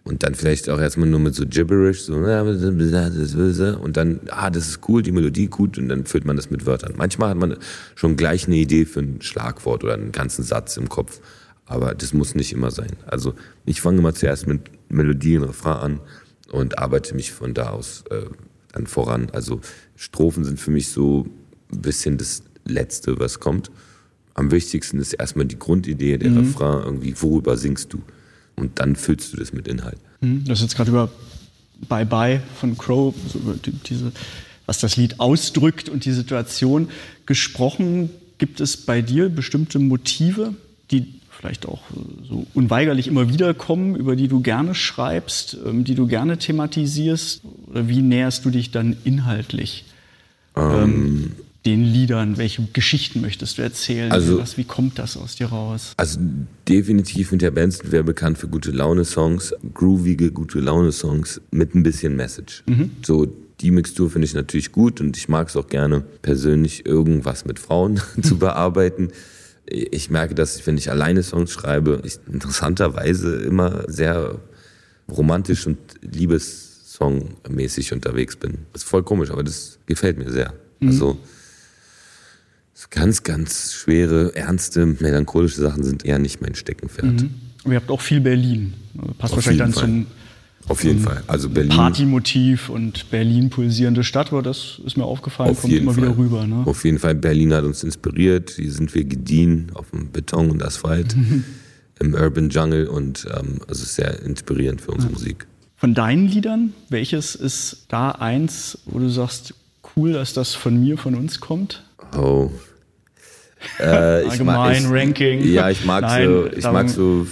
Und dann vielleicht auch erstmal nur mit so Gibberish, so und dann, ah, das ist cool, die Melodie gut, und dann füllt man das mit Wörtern. Manchmal hat man schon gleich eine Idee für ein Schlagwort oder einen ganzen Satz im Kopf, aber das muss nicht immer sein. Also ich fange immer zuerst mit Melodie und Refrain an und arbeite mich von da aus äh, dann voran. Also Strophen sind für mich so ein bisschen das Letzte, was kommt. Am wichtigsten ist erstmal die Grundidee, der Refrain, irgendwie, worüber singst du? Und dann füllst du das mit Inhalt. Hm, Du hast jetzt gerade über Bye Bye von Crow, so über die, diese, was das Lied ausdrückt und die Situation gesprochen. Gibt es bei dir bestimmte Motive, die vielleicht auch äh, so unweigerlich immer wieder kommen, über die du gerne schreibst, ähm, die du gerne thematisierst? Oder wie näherst du dich dann inhaltlich ähm, den Liedern? Welche Geschichten möchtest du erzählen? Also- was, wie kommt das aus dir raus? Also definitiv mit der Band sind wir bekannt für gute Laune-Songs, groovige, gute Laune-Songs mit ein bisschen Message. So die Mixtur finde ich natürlich gut und ich mag es auch gerne persönlich irgendwas mit Frauen zu bearbeiten. Ich merke, dass ich, wenn ich alleine Songs schreibe, ich interessanterweise immer sehr romantisch und Liebessong-mäßig unterwegs bin. Das ist voll komisch, aber das gefällt mir sehr. Also so ganz, ganz schwere, ernste, melancholische Sachen sind eher nicht mein Steckenpferd. Und ihr habt auch viel Berlin. Passt Auf wahrscheinlich dann Fall. zum Auf jeden Fall. Also Berlin. Partymotiv und Berlin pulsierende Stadt, aber das ist mir aufgefallen, Auf kommt immer Fall. wieder rüber. Ne? Auf jeden Fall. Berlin hat uns inspiriert. Hier sind wir gediehen auf dem Beton und Asphalt im Urban Jungle und ähm, also sehr inspirierend für unsere Musik. Von deinen Liedern, welches ist da eins, wo du sagst, cool, dass das von mir, von uns kommt? Oh. Äh, ich Allgemein, mag, ich, Ranking. Ja, ich mag Nein, so, ich mag so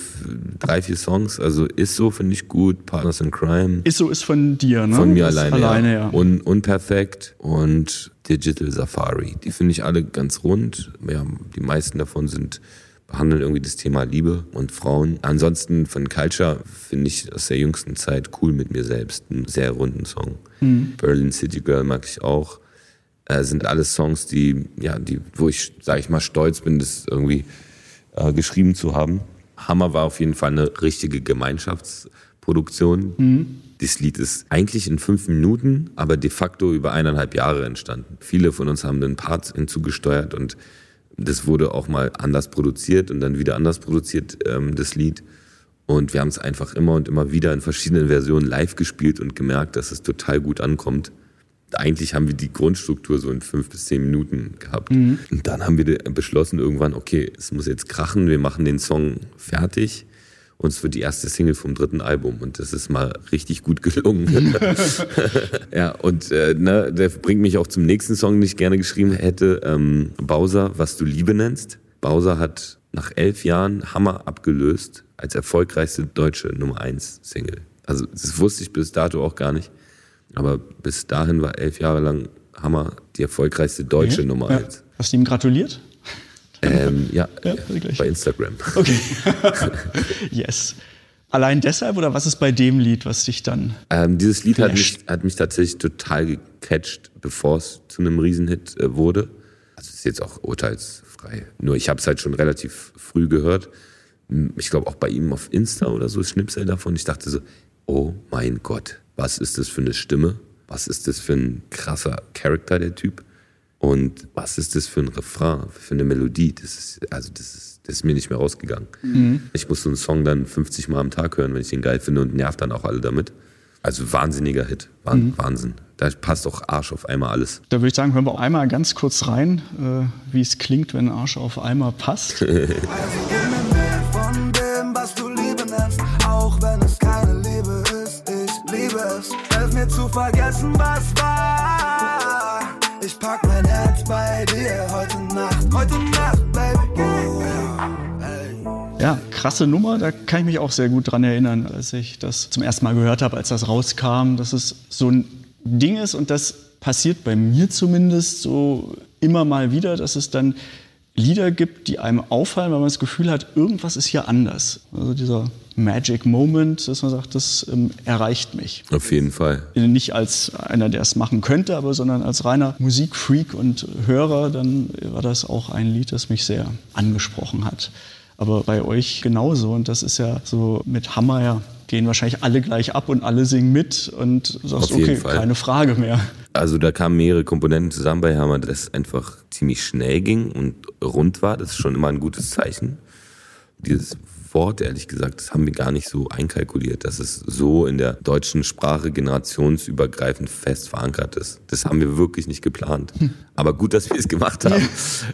drei, vier Songs. Also ist so finde ich gut. Partners in Crime. Ist so ist von dir, ne? Von mir Das alleine, alleine ja. ja. Un, unperfekt und Digital Safari. Die finde ich alle ganz rund. Ja, die meisten davon sind behandeln irgendwie das Thema Liebe und Frauen. Ansonsten von Culture finde ich aus der jüngsten Zeit cool mit mir selbst. Einen sehr runden Song. Mhm. Berlin City Girl mag ich auch. Äh, sind alles Songs, die, ja, die, wo ich, sage ich mal, stolz bin, das irgendwie äh, geschrieben zu haben. Hammer war auf jeden Fall eine richtige Gemeinschaftsproduktion. Das Lied ist eigentlich in fünf Minuten, aber de facto über eineinhalb Jahre entstanden. Viele von uns haben den Part hinzugesteuert und das wurde auch mal anders produziert und dann wieder anders produziert, ähm, das Lied. Und wir haben es einfach immer und immer wieder in verschiedenen Versionen live gespielt und gemerkt, dass es total gut ankommt. Eigentlich haben wir die Grundstruktur so in fünf bis zehn Minuten gehabt. Und dann haben wir beschlossen irgendwann, okay, es muss jetzt krachen, wir machen den Song fertig. Und es wird die erste Single vom dritten Album. Und das ist mal richtig gut gelungen. ja, und äh, ne, der bringt mich auch zum nächsten Song, den ich gerne geschrieben hätte. Ähm, Bowser, was du Liebe nennst. Bowser hat nach elf Jahren Hammer abgelöst als erfolgreichste deutsche Nummer 1 Single. Also das wusste ich bis dato auch gar nicht. Aber bis dahin war elf Jahre lang Hammer die erfolgreichste deutsche Nummer Ja. 1. Hast du ihm gratuliert? Ähm, ja, Ja, bei Instagram. Okay. yes. Allein deshalb oder was ist bei dem Lied, was dich dann. Ähm, dieses Lied hat mich, hat mich tatsächlich total gecatcht, bevor es zu einem Riesenhit äh, wurde. Also es ist jetzt auch urteilsfrei. Nur ich habe es halt schon relativ früh gehört. Ich glaube auch bei ihm auf Insta oder so Schnipsel davon. Ich dachte so, oh mein Gott, was ist das für eine Stimme? Was ist das für ein krasser Charakter, der Typ? Und was ist das für ein Refrain, für eine Melodie? Das ist, also das ist, das ist mir nicht mehr rausgegangen. Ich muss so einen Song dann 50 Mal am Tag hören, wenn ich den geil finde und nervt dann auch alle damit. Also wahnsinniger Hit. Wahn, Wahnsinn. Da passt auch Arsch auf einmal alles. Da würde ich sagen, hören wir auch einmal ganz kurz rein, äh, wie es klingt, wenn Arsch auf Eimer passt. Zu vergessen, was war. Ich pack mein Herz bei dir heute Nacht, heute Nacht, Baby. Hey. Ja, krasse Nummer, da kann ich mich auch sehr gut dran erinnern, als ich das zum ersten Mal gehört habe, als das rauskam, dass es so ein Ding ist und das passiert bei mir zumindest so immer mal wieder, dass es dann Lieder gibt, die einem auffallen, weil man das Gefühl hat, irgendwas ist hier anders. Also dieser Magic Moment, dass man sagt, das ähm, erreicht mich. Auf jeden Fall. Nicht als einer, der es machen könnte, aber sondern als reiner Musikfreak und Hörer, dann war das auch ein Lied, das mich sehr angesprochen hat. Aber bei euch genauso. Und das ist ja so mit Hammer, ja, gehen wahrscheinlich alle gleich ab und alle singen mit und sagst, okay, Fall. keine Frage mehr. Also da kamen mehrere Komponenten zusammen bei Hammer, dass es einfach ziemlich schnell ging und rund war. Das ist schon immer ein gutes Zeichen. Dieses Wort, ehrlich gesagt, das haben wir gar nicht so einkalkuliert, dass es so in der deutschen Sprache generationsübergreifend fest verankert ist. Das haben wir wirklich nicht geplant. Aber gut, dass wir es gemacht haben.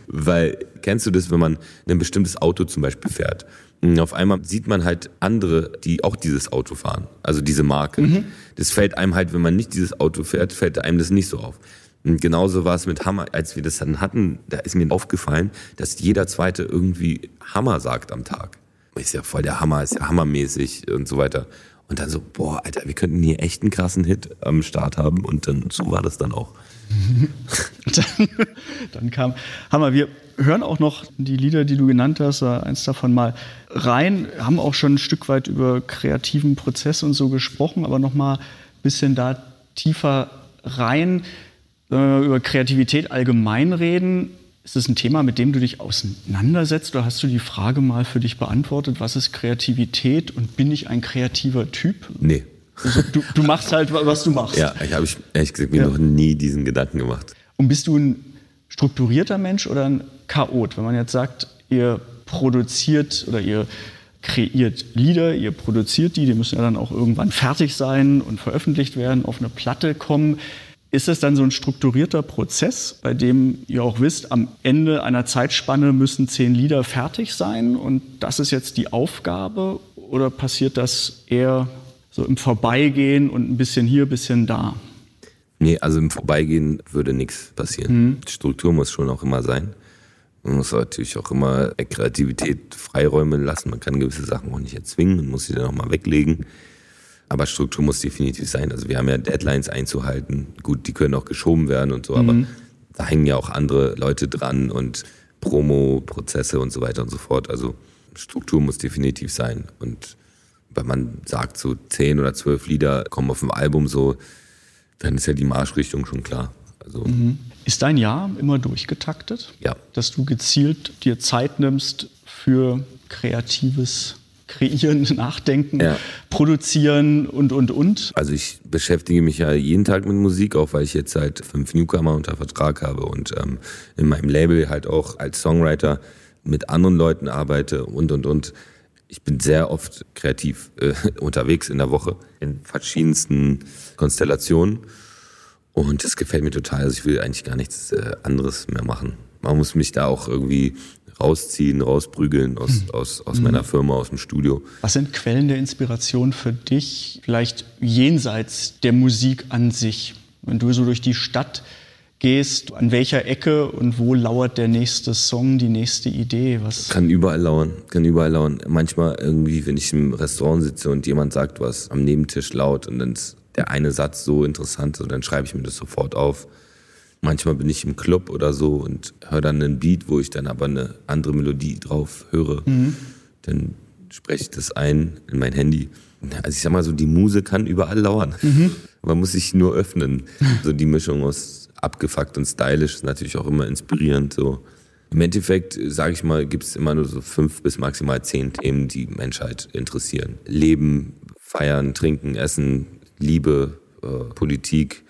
Weil, kennst du das, wenn man ein bestimmtes Auto zum Beispiel fährt? Und auf einmal sieht man halt andere, die auch dieses Auto fahren. Also diese Marke. Das fällt einem halt, wenn man nicht dieses Auto fährt, fällt einem das nicht so auf. Und genauso war es mit Hammer, als wir das dann hatten, da ist mir aufgefallen, dass jeder Zweite irgendwie Hammer sagt am Tag. Ist ja voll der Hammer, ist ja hammermäßig und so weiter. Und dann so, boah, Alter, wir könnten hier echt einen krassen Hit am Start haben. Und dann, so war das dann auch. dann, dann kam Hammer. Wir hören auch noch die Lieder, die du genannt hast, äh, eins davon mal rein. Haben auch schon ein Stück weit über kreativen Prozess und so gesprochen, aber noch mal ein bisschen da tiefer rein äh, über Kreativität allgemein reden. Ist das ein Thema, mit dem du dich auseinandersetzt oder hast du die Frage mal für dich beantwortet, was ist Kreativität und bin ich ein kreativer Typ? Nee. Also du, du machst halt, was du machst. Ja, ich habe ich ehrlich gesagt mir Ja. noch nie diesen Gedanken gemacht. Und bist du ein strukturierter Mensch oder ein Chaot? Wenn man jetzt sagt, ihr produziert oder ihr kreiert Lieder, ihr produziert die, die müssen ja dann auch irgendwann fertig sein und veröffentlicht werden, auf eine Platte kommen. Ist das dann so ein strukturierter Prozess, bei dem ihr auch wisst, am Ende einer Zeitspanne müssen zehn Lieder fertig sein und das ist jetzt die Aufgabe? Oder passiert das eher so im Vorbeigehen und ein bisschen hier, ein bisschen da? Nee, also im Vorbeigehen würde nichts passieren. Die Struktur muss schon auch immer sein. Man muss natürlich auch immer Kreativität Freiräume lassen. Man kann gewisse Sachen auch nicht erzwingen und muss sie dann auch mal weglegen. Aber Struktur muss definitiv sein. Also wir haben ja Deadlines einzuhalten. Gut, die können auch geschoben werden und so, aber da hängen ja auch andere Leute dran und Promo-Prozesse und so weiter und so fort. Also Struktur muss definitiv sein. Und wenn man sagt, so zehn oder zwölf Lieder kommen auf dem Album so, dann ist ja die Marschrichtung schon klar. Also Ist dein Jahr immer durchgetaktet? ja, Dass du gezielt dir Zeit nimmst für kreatives Kreieren, Nachdenken, Ja. Produzieren und, und, und? Also ich beschäftige mich ja jeden Tag mit Musik, auch weil ich jetzt halt fünf Newcomer unter Vertrag habe und ähm, in meinem Label halt auch als Songwriter mit anderen Leuten arbeite und und und. Ich bin sehr oft kreativ äh, unterwegs in der Woche in verschiedensten Konstellationen und das gefällt mir total. Also ich will eigentlich gar nichts äh, anderes mehr machen. Man muss mich da auch irgendwie rausziehen, rausprügeln aus, aus, aus meiner Firma, aus dem Studio. Was sind Quellen der Inspiration für dich, vielleicht jenseits der Musik an sich? Wenn du so durch die Stadt gehst, an welcher Ecke und wo lauert der nächste Song, die nächste Idee? Was? Kann überall lauern, kann überall lauern. Manchmal irgendwie, wenn ich im Restaurant sitze und jemand sagt was am Nebentisch laut und dann ist der eine Satz so interessant, so, dann schreibe ich mir das sofort auf. Manchmal bin ich im Club oder so und höre dann einen Beat, wo ich dann aber eine andere Melodie drauf höre. Dann spreche ich das ein in mein Handy. Also ich sag mal so, die Muse kann überall lauern. Man muss sich nur öffnen. So die Mischung aus abgefuckt und stylisch ist natürlich auch immer inspirierend. So. Im Endeffekt, sage ich mal, gibt es immer nur so fünf bis maximal zehn Themen, die Menschheit interessieren. Leben, feiern, trinken, essen, Liebe, äh, Politik,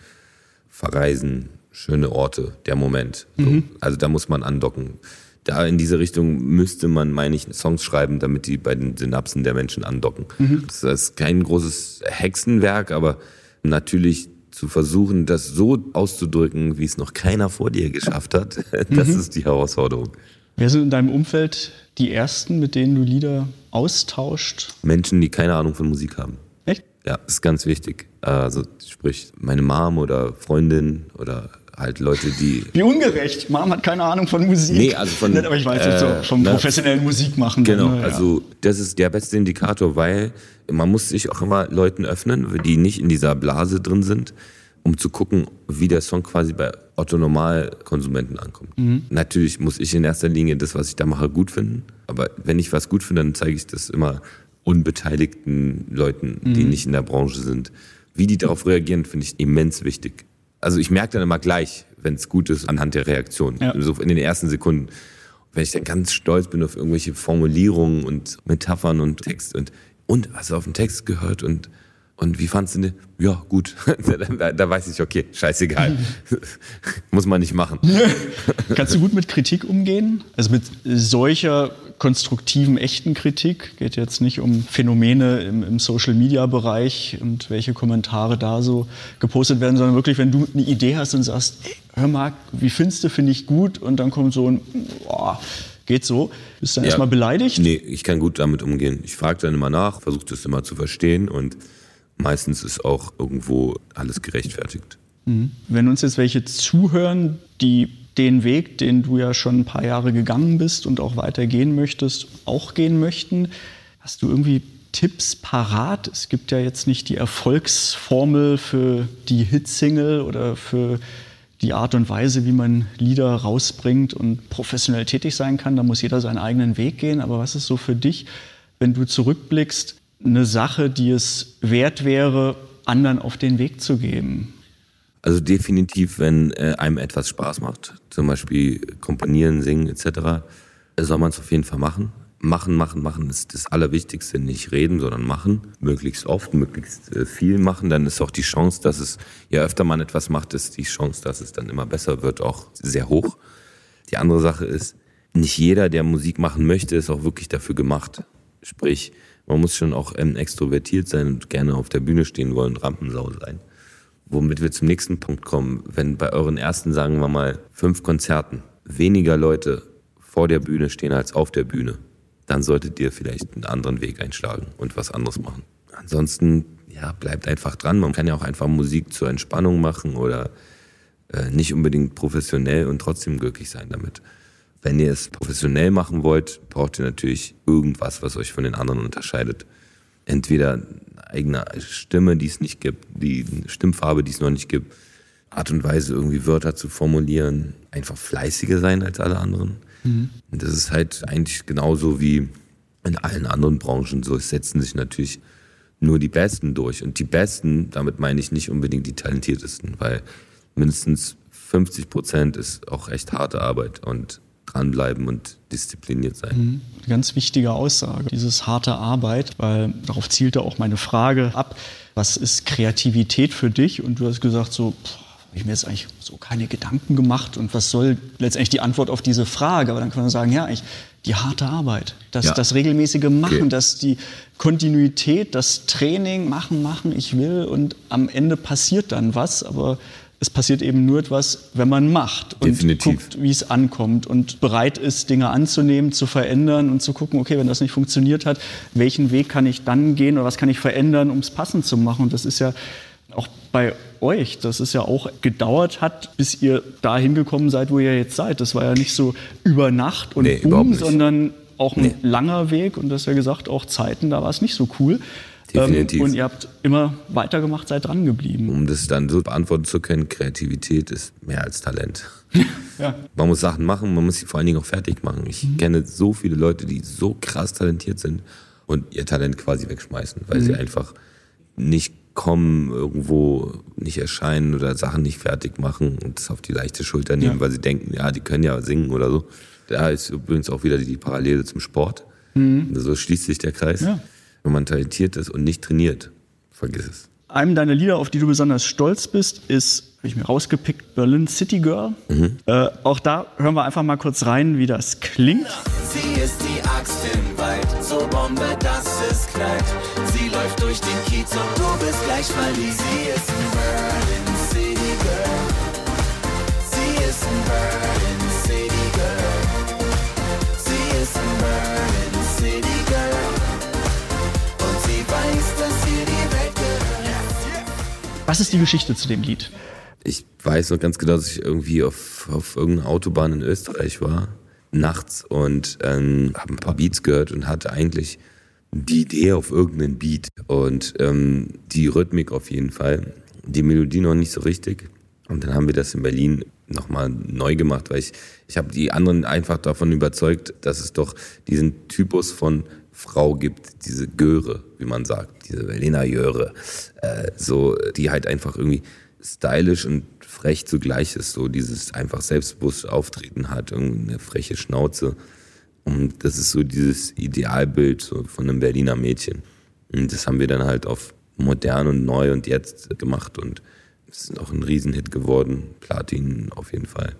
Verreisen, schöne Orte, der Moment. So. Also da muss man andocken. Da in diese Richtung müsste man, meine ich, Songs schreiben, damit die bei den Synapsen der Menschen andocken. Das ist kein großes Hexenwerk, aber natürlich zu versuchen, das so auszudrücken, wie es noch keiner vor dir geschafft hat, das ist die Herausforderung. Wer sind in deinem Umfeld die ersten, mit denen du Lieder austauscht? Menschen, die keine Ahnung von Musik haben. Echt? Ja, ist ganz wichtig. Also sprich, meine Mom oder Freundin oder halt Leute, die Wie ungerecht. Mom hat keine Ahnung von Musik. Nee, also von- Nicht, aber ich weiß jetzt so, äh, vom ne? professionellen Musikmachen. Genau, ne, ja. also das ist der beste Indikator, weil man muss sich auch immer Leuten öffnen, die nicht in dieser Blase drin sind, um zu gucken, wie der Song quasi bei Otto Normalkonsumenten ankommt. Natürlich muss ich in erster Linie das, was ich da mache, gut finden, aber wenn ich was gut finde, dann zeige ich das immer unbeteiligten Leuten, die nicht in der Branche sind. Wie die darauf reagieren, finde ich immens wichtig. Also ich merke dann immer gleich, wenn es gut ist, anhand der Reaktion. Ja. So in den ersten Sekunden. Wenn ich dann ganz stolz bin auf irgendwelche Formulierungen und Metaphern und Text und, und hast du auf den Text gehört und, und wie fandst du den? Ja, gut. da, da weiß ich, okay, scheißegal. Muss man nicht machen. Kannst du gut mit Kritik umgehen? Also mit solcher konstruktiven, echten Kritik? Geht jetzt nicht um Phänomene im, im Social-Media-Bereich und welche Kommentare da so gepostet werden, sondern wirklich, wenn du eine Idee hast und sagst, ey, hör mal, wie findest du, finde ich gut und dann kommt so ein, boah, geht so. Bist du dann Ja. erstmal beleidigt? Nee, ich kann gut damit umgehen. Ich frage dann immer nach, versuche das immer zu verstehen und meistens ist auch irgendwo alles gerechtfertigt. Wenn uns jetzt welche zuhören, die den Weg, den du ja schon ein paar Jahre gegangen bist und auch weiter gehen möchtest, auch gehen möchten, hast du irgendwie Tipps parat? Es gibt ja jetzt nicht die Erfolgsformel für die Hitsingle oder für die Art und Weise, wie man Lieder rausbringt und professionell tätig sein kann. Da muss jeder seinen eigenen Weg gehen. Aber was ist so für dich, wenn du zurückblickst, eine Sache, die es wert wäre, anderen auf den Weg zu geben? Also definitiv, wenn äh, einem etwas Spaß macht, zum Beispiel komponieren, singen etc., soll man es auf jeden Fall machen. Machen, machen, machen ist das Allerwichtigste. Nicht reden, sondern machen. Möglichst oft, möglichst äh, viel machen. Dann ist auch die Chance, dass es, je öfter man etwas macht, ist die Chance, dass es dann immer besser wird, auch sehr hoch. Die andere Sache ist, nicht jeder, der Musik machen möchte, ist auch wirklich dafür gemacht. Sprich, man muss schon auch ähm, extrovertiert sein und gerne auf der Bühne stehen wollen, Rampensau sein. Womit wir zum nächsten Punkt kommen. Wenn bei euren ersten, sagen wir mal, fünf Konzerten weniger Leute vor der Bühne stehen als auf der Bühne, dann solltet ihr vielleicht einen anderen Weg einschlagen und was anderes machen. Ansonsten, ja, bleibt einfach dran. Man kann ja auch einfach Musik zur Entspannung machen oder äh, nicht unbedingt professionell und trotzdem glücklich sein damit. Wenn ihr es professionell machen wollt, braucht ihr natürlich irgendwas, was euch von den anderen unterscheidet. Entweder eine eigene Stimme, die es nicht gibt, die Stimmfarbe, die es noch nicht gibt, Art und Weise, irgendwie Wörter zu formulieren, einfach fleißiger sein als alle anderen. Und das ist halt eigentlich genauso wie in allen anderen Branchen so. Es setzen sich natürlich nur die Besten durch. Und die Besten, damit meine ich nicht unbedingt die talentiertesten, weil mindestens 50 Prozent ist auch echt harte Arbeit und dranbleiben und diszipliniert sein. Eine ganz wichtige Aussage, dieses harte Arbeit, weil darauf zielte auch meine Frage ab, was ist Kreativität für dich? Und du hast gesagt, so, pff, habe ich mir jetzt eigentlich so keine Gedanken gemacht und was soll letztendlich die Antwort auf diese Frage? Aber dann kann man sagen, ja, ich, die harte Arbeit, das, Ja. das regelmäßige Machen, Okay. das die Kontinuität, das Training, machen, machen, ich will und am Ende passiert dann was, aber es passiert eben nur etwas, wenn man macht und Definitiv. guckt, wie es ankommt und bereit ist, Dinge anzunehmen, zu verändern und zu gucken, okay, wenn das nicht funktioniert hat, welchen Weg kann ich dann gehen oder was kann ich verändern, um es passend zu machen? Und das ist ja auch bei euch, dass es ja auch gedauert hat, bis ihr da hingekommen seid, wo ihr jetzt seid. Das war ja nicht so über Nacht und Nee, boom, sondern auch ein Nee. langer Weg und das ist ja gesagt, auch Zeiten, da war es nicht so cool. Definitiv. Ähm, und ihr habt immer weitergemacht, seid dran geblieben. Um das dann so beantworten zu können, Kreativität ist mehr als Talent. Ja. Man muss Sachen machen, man muss sie vor allen Dingen auch fertig machen. Ich kenne so viele Leute, die so krass talentiert sind und ihr Talent quasi wegschmeißen, weil sie einfach nicht kommen, irgendwo nicht erscheinen oder Sachen nicht fertig machen und es auf die leichte Schulter nehmen, Ja. weil sie denken, ja, die können ja singen oder so. Da ist übrigens auch wieder die Parallele zum Sport. So schließt sich der Kreis. Ja. Wenn man talentiert ist und nicht trainiert, vergiss es. Einem deiner Lieder, auf die du besonders stolz bist, ist, habe ich mir rausgepickt, Berlin City Girl. Äh, auch da hören wir einfach mal kurz rein, wie das klingt. Sie ist die Axt im Wald, so Bombe, das ist Kleid. Sie läuft durch den Kiez und du bist gleich verliebt. Sie ist ein Berlin City Girl. Sie ist ein Berlin Was ist die Geschichte zu dem Lied? Ich weiß noch ganz genau, dass ich irgendwie auf, auf irgendeiner Autobahn in Österreich war, nachts und ähm, habe ein paar Beats gehört und hatte eigentlich die Idee auf irgendeinen Beat und ähm, die Rhythmik auf jeden Fall, die Melodie noch nicht so richtig. Und dann haben wir das in Berlin nochmal neu gemacht, weil ich, ich habe die anderen einfach davon überzeugt, dass es doch diesen Typus von Frau gibt, diese Göre, wie man sagt, diese Berliner Göre, äh, so, die halt einfach irgendwie stylisch und frech zugleich ist, so dieses einfach selbstbewusst Auftreten hat, irgendwie eine freche Schnauze. Und das ist so dieses Idealbild so von einem Berliner Mädchen. Und das haben wir dann halt auf modern und neu und jetzt gemacht und es ist auch ein Riesenhit geworden. Platin auf jeden Fall.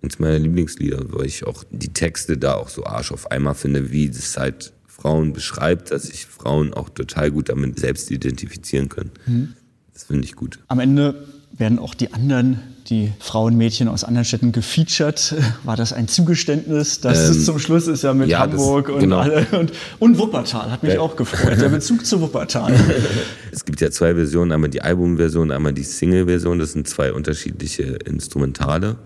Und es ist meine Lieblingslieder, weil ich auch die Texte da auch so Arsch auf einmal finde, wie das halt Frauen beschreibt, dass sich Frauen auch total gut damit selbst identifizieren können. Das finde ich gut. Am Ende werden auch die anderen, die Frauen, Mädchen aus anderen Städten gefeatured. War das ein Zugeständnis? Das Ähm, ist zum Schluss ist ja mit ja, das- Hamburg und genau. alle und, und Wuppertal hat mich auch gefreut. Der Bezug zu Wuppertal. Es gibt ja zwei Versionen, einmal die Albumversion, einmal die Single-Version. Das sind zwei unterschiedliche Instrumentale.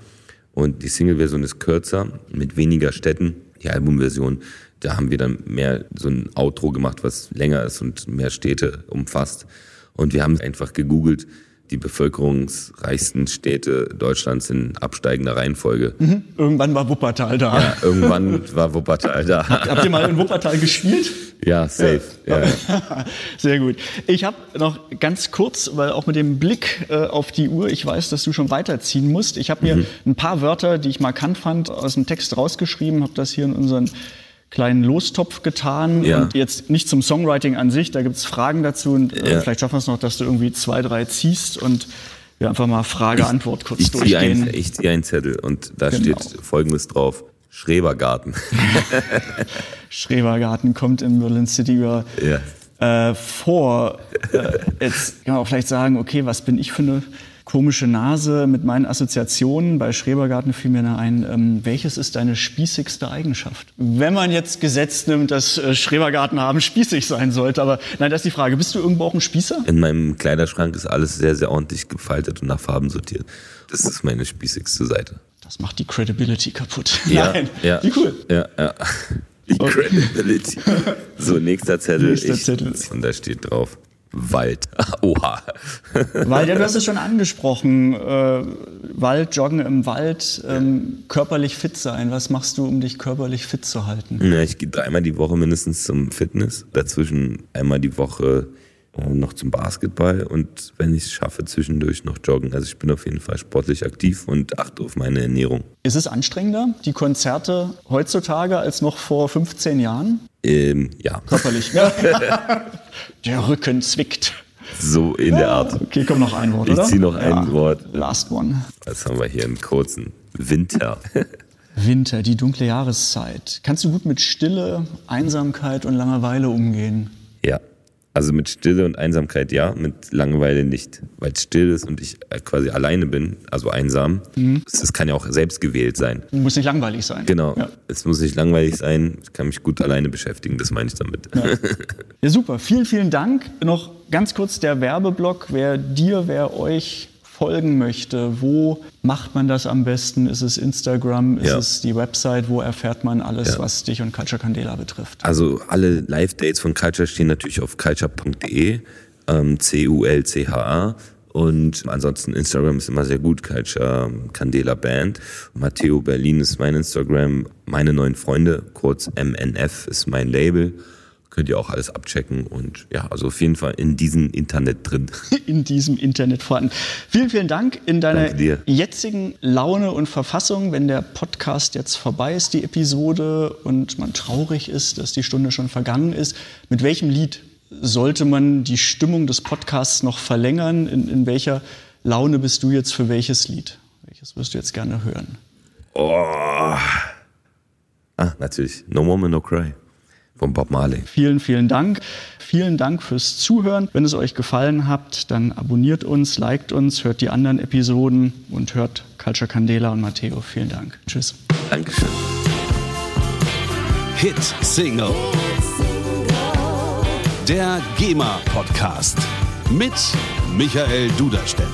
Und die Single-Version ist kürzer, mit weniger Städten. Die Albumversion, da haben wir dann mehr so ein Outro gemacht, was länger ist und mehr Städte umfasst. Und wir haben einfach gegoogelt, die bevölkerungsreichsten Städte Deutschlands in absteigender Reihenfolge. Irgendwann war Wuppertal da. Ja, irgendwann war Wuppertal da. Habt ihr mal in Wuppertal gespielt? Ja, safe. Ja. Ja. Sehr gut. Ich habe noch ganz kurz, weil auch mit dem Blick äh, auf die Uhr, ich weiß, dass du schon weiterziehen musst. Ich habe mir Mhm. ein paar Wörter, die ich markant fand, aus dem Text rausgeschrieben, habe das hier in unseren kleinen Lostopf getan Ja. und jetzt nicht zum Songwriting an sich, da gibt es Fragen dazu und äh, Ja. vielleicht schaffen wir es noch, dass du irgendwie zwei, drei ziehst und wir einfach mal Frage-Antwort kurz Ich ziehe durchgehen. ein, ich zieh einen Zettel und da Genau. steht folgendes drauf. Schrebergarten. Schrebergarten kommt in Berlin City über ja. äh, vor. Äh, jetzt kann man auch vielleicht sagen, okay, was bin ich für eine komische Nase mit meinen Assoziationen? Bei Schrebergarten fiel mir da ein, ähm, welches ist deine spießigste Eigenschaft? Wenn man jetzt gesetzt nimmt, dass äh, Schrebergarten haben spießig sein sollte, aber nein, das ist die Frage. Bist du irgendwo auch ein Spießer? In meinem Kleiderschrank ist alles sehr, sehr ordentlich gefaltet und nach Farben sortiert. Das ist meine spießigste Seite. Das macht die Credibility kaputt. Ja, Nein, ja. wie cool. Ja, ja. Die Credibility. So, nächster Zettel. Nächster ich, Zettel. Und da steht drauf. Wald. Oha. Weil ja, du hast es schon angesprochen, äh, Wald, Joggen im Wald, ähm, körperlich fit sein. Was machst du, um dich körperlich fit zu halten? Ja, ich gehe dreimal die Woche mindestens zum Fitness. Dazwischen einmal die Woche äh, noch zum Basketball und wenn ich es schaffe, zwischendurch noch joggen. Also ich bin auf jeden Fall sportlich aktiv und achte auf meine Ernährung. Ist es anstrengender, die Konzerte heutzutage als noch vor 15 Jahren? Ähm, ja, Körperlich. Ja. Der Rücken zwickt. so in der Art. Okay, komm noch ein Wort, Ich oder? zieh noch ein Wort. Last one. Was haben wir hier einen kurzen? Winter. Winter, die dunkle Jahreszeit. Kannst du gut mit Stille, Einsamkeit und Langeweile umgehen? Ja. Also mit Stille und Einsamkeit ja, mit Langeweile nicht. Weil es still ist und ich äh, quasi alleine bin, also einsam. Das kann ja auch selbst gewählt sein. Muss nicht langweilig sein. Genau. Ja. Es muss nicht langweilig sein. Ich kann mich gut alleine beschäftigen, das meine ich damit. Ja, super. Vielen, vielen Dank. Noch ganz kurz der Werbeblock. Wer dir, wer euch folgen möchte, wo macht man das am besten? Ist es Instagram? Ist Ja. es die Website? Wo erfährt man alles, Ja. was dich und Culture Candela betrifft? Also alle Live-Dates von Culture stehen natürlich auf culture.de, ähm, C-U-L-C-H-A. Und ansonsten Instagram ist immer sehr gut, Culture Candela Band. Matteo Berlin ist mein Instagram, meine neuen Freunde, kurz MNF ist mein Label. Könnt ihr auch alles abchecken und ja, also auf jeden Fall in diesem Internet drin. in diesem Internet vorhanden. Vielen, vielen Dank in deiner jetzigen Laune und Verfassung, wenn der Podcast jetzt vorbei ist, die Episode, und man traurig ist, dass die Stunde schon vergangen ist. Mit welchem Lied sollte man die Stimmung des Podcasts noch verlängern? In, in welcher Laune bist du jetzt für welches Lied? Welches wirst du jetzt gerne hören? Oh. Ah, natürlich. No Woman, No Cry von Bob Marley. Vielen, vielen Dank. Vielen Dank fürs Zuhören. Wenn es euch gefallen hat, dann abonniert uns, liked uns, hört die anderen Episoden und hört Culture Candela und Matteo. Vielen Dank. Tschüss. Dankeschön. Hit Single. Der GEMA Podcast mit Michael Duderstedt.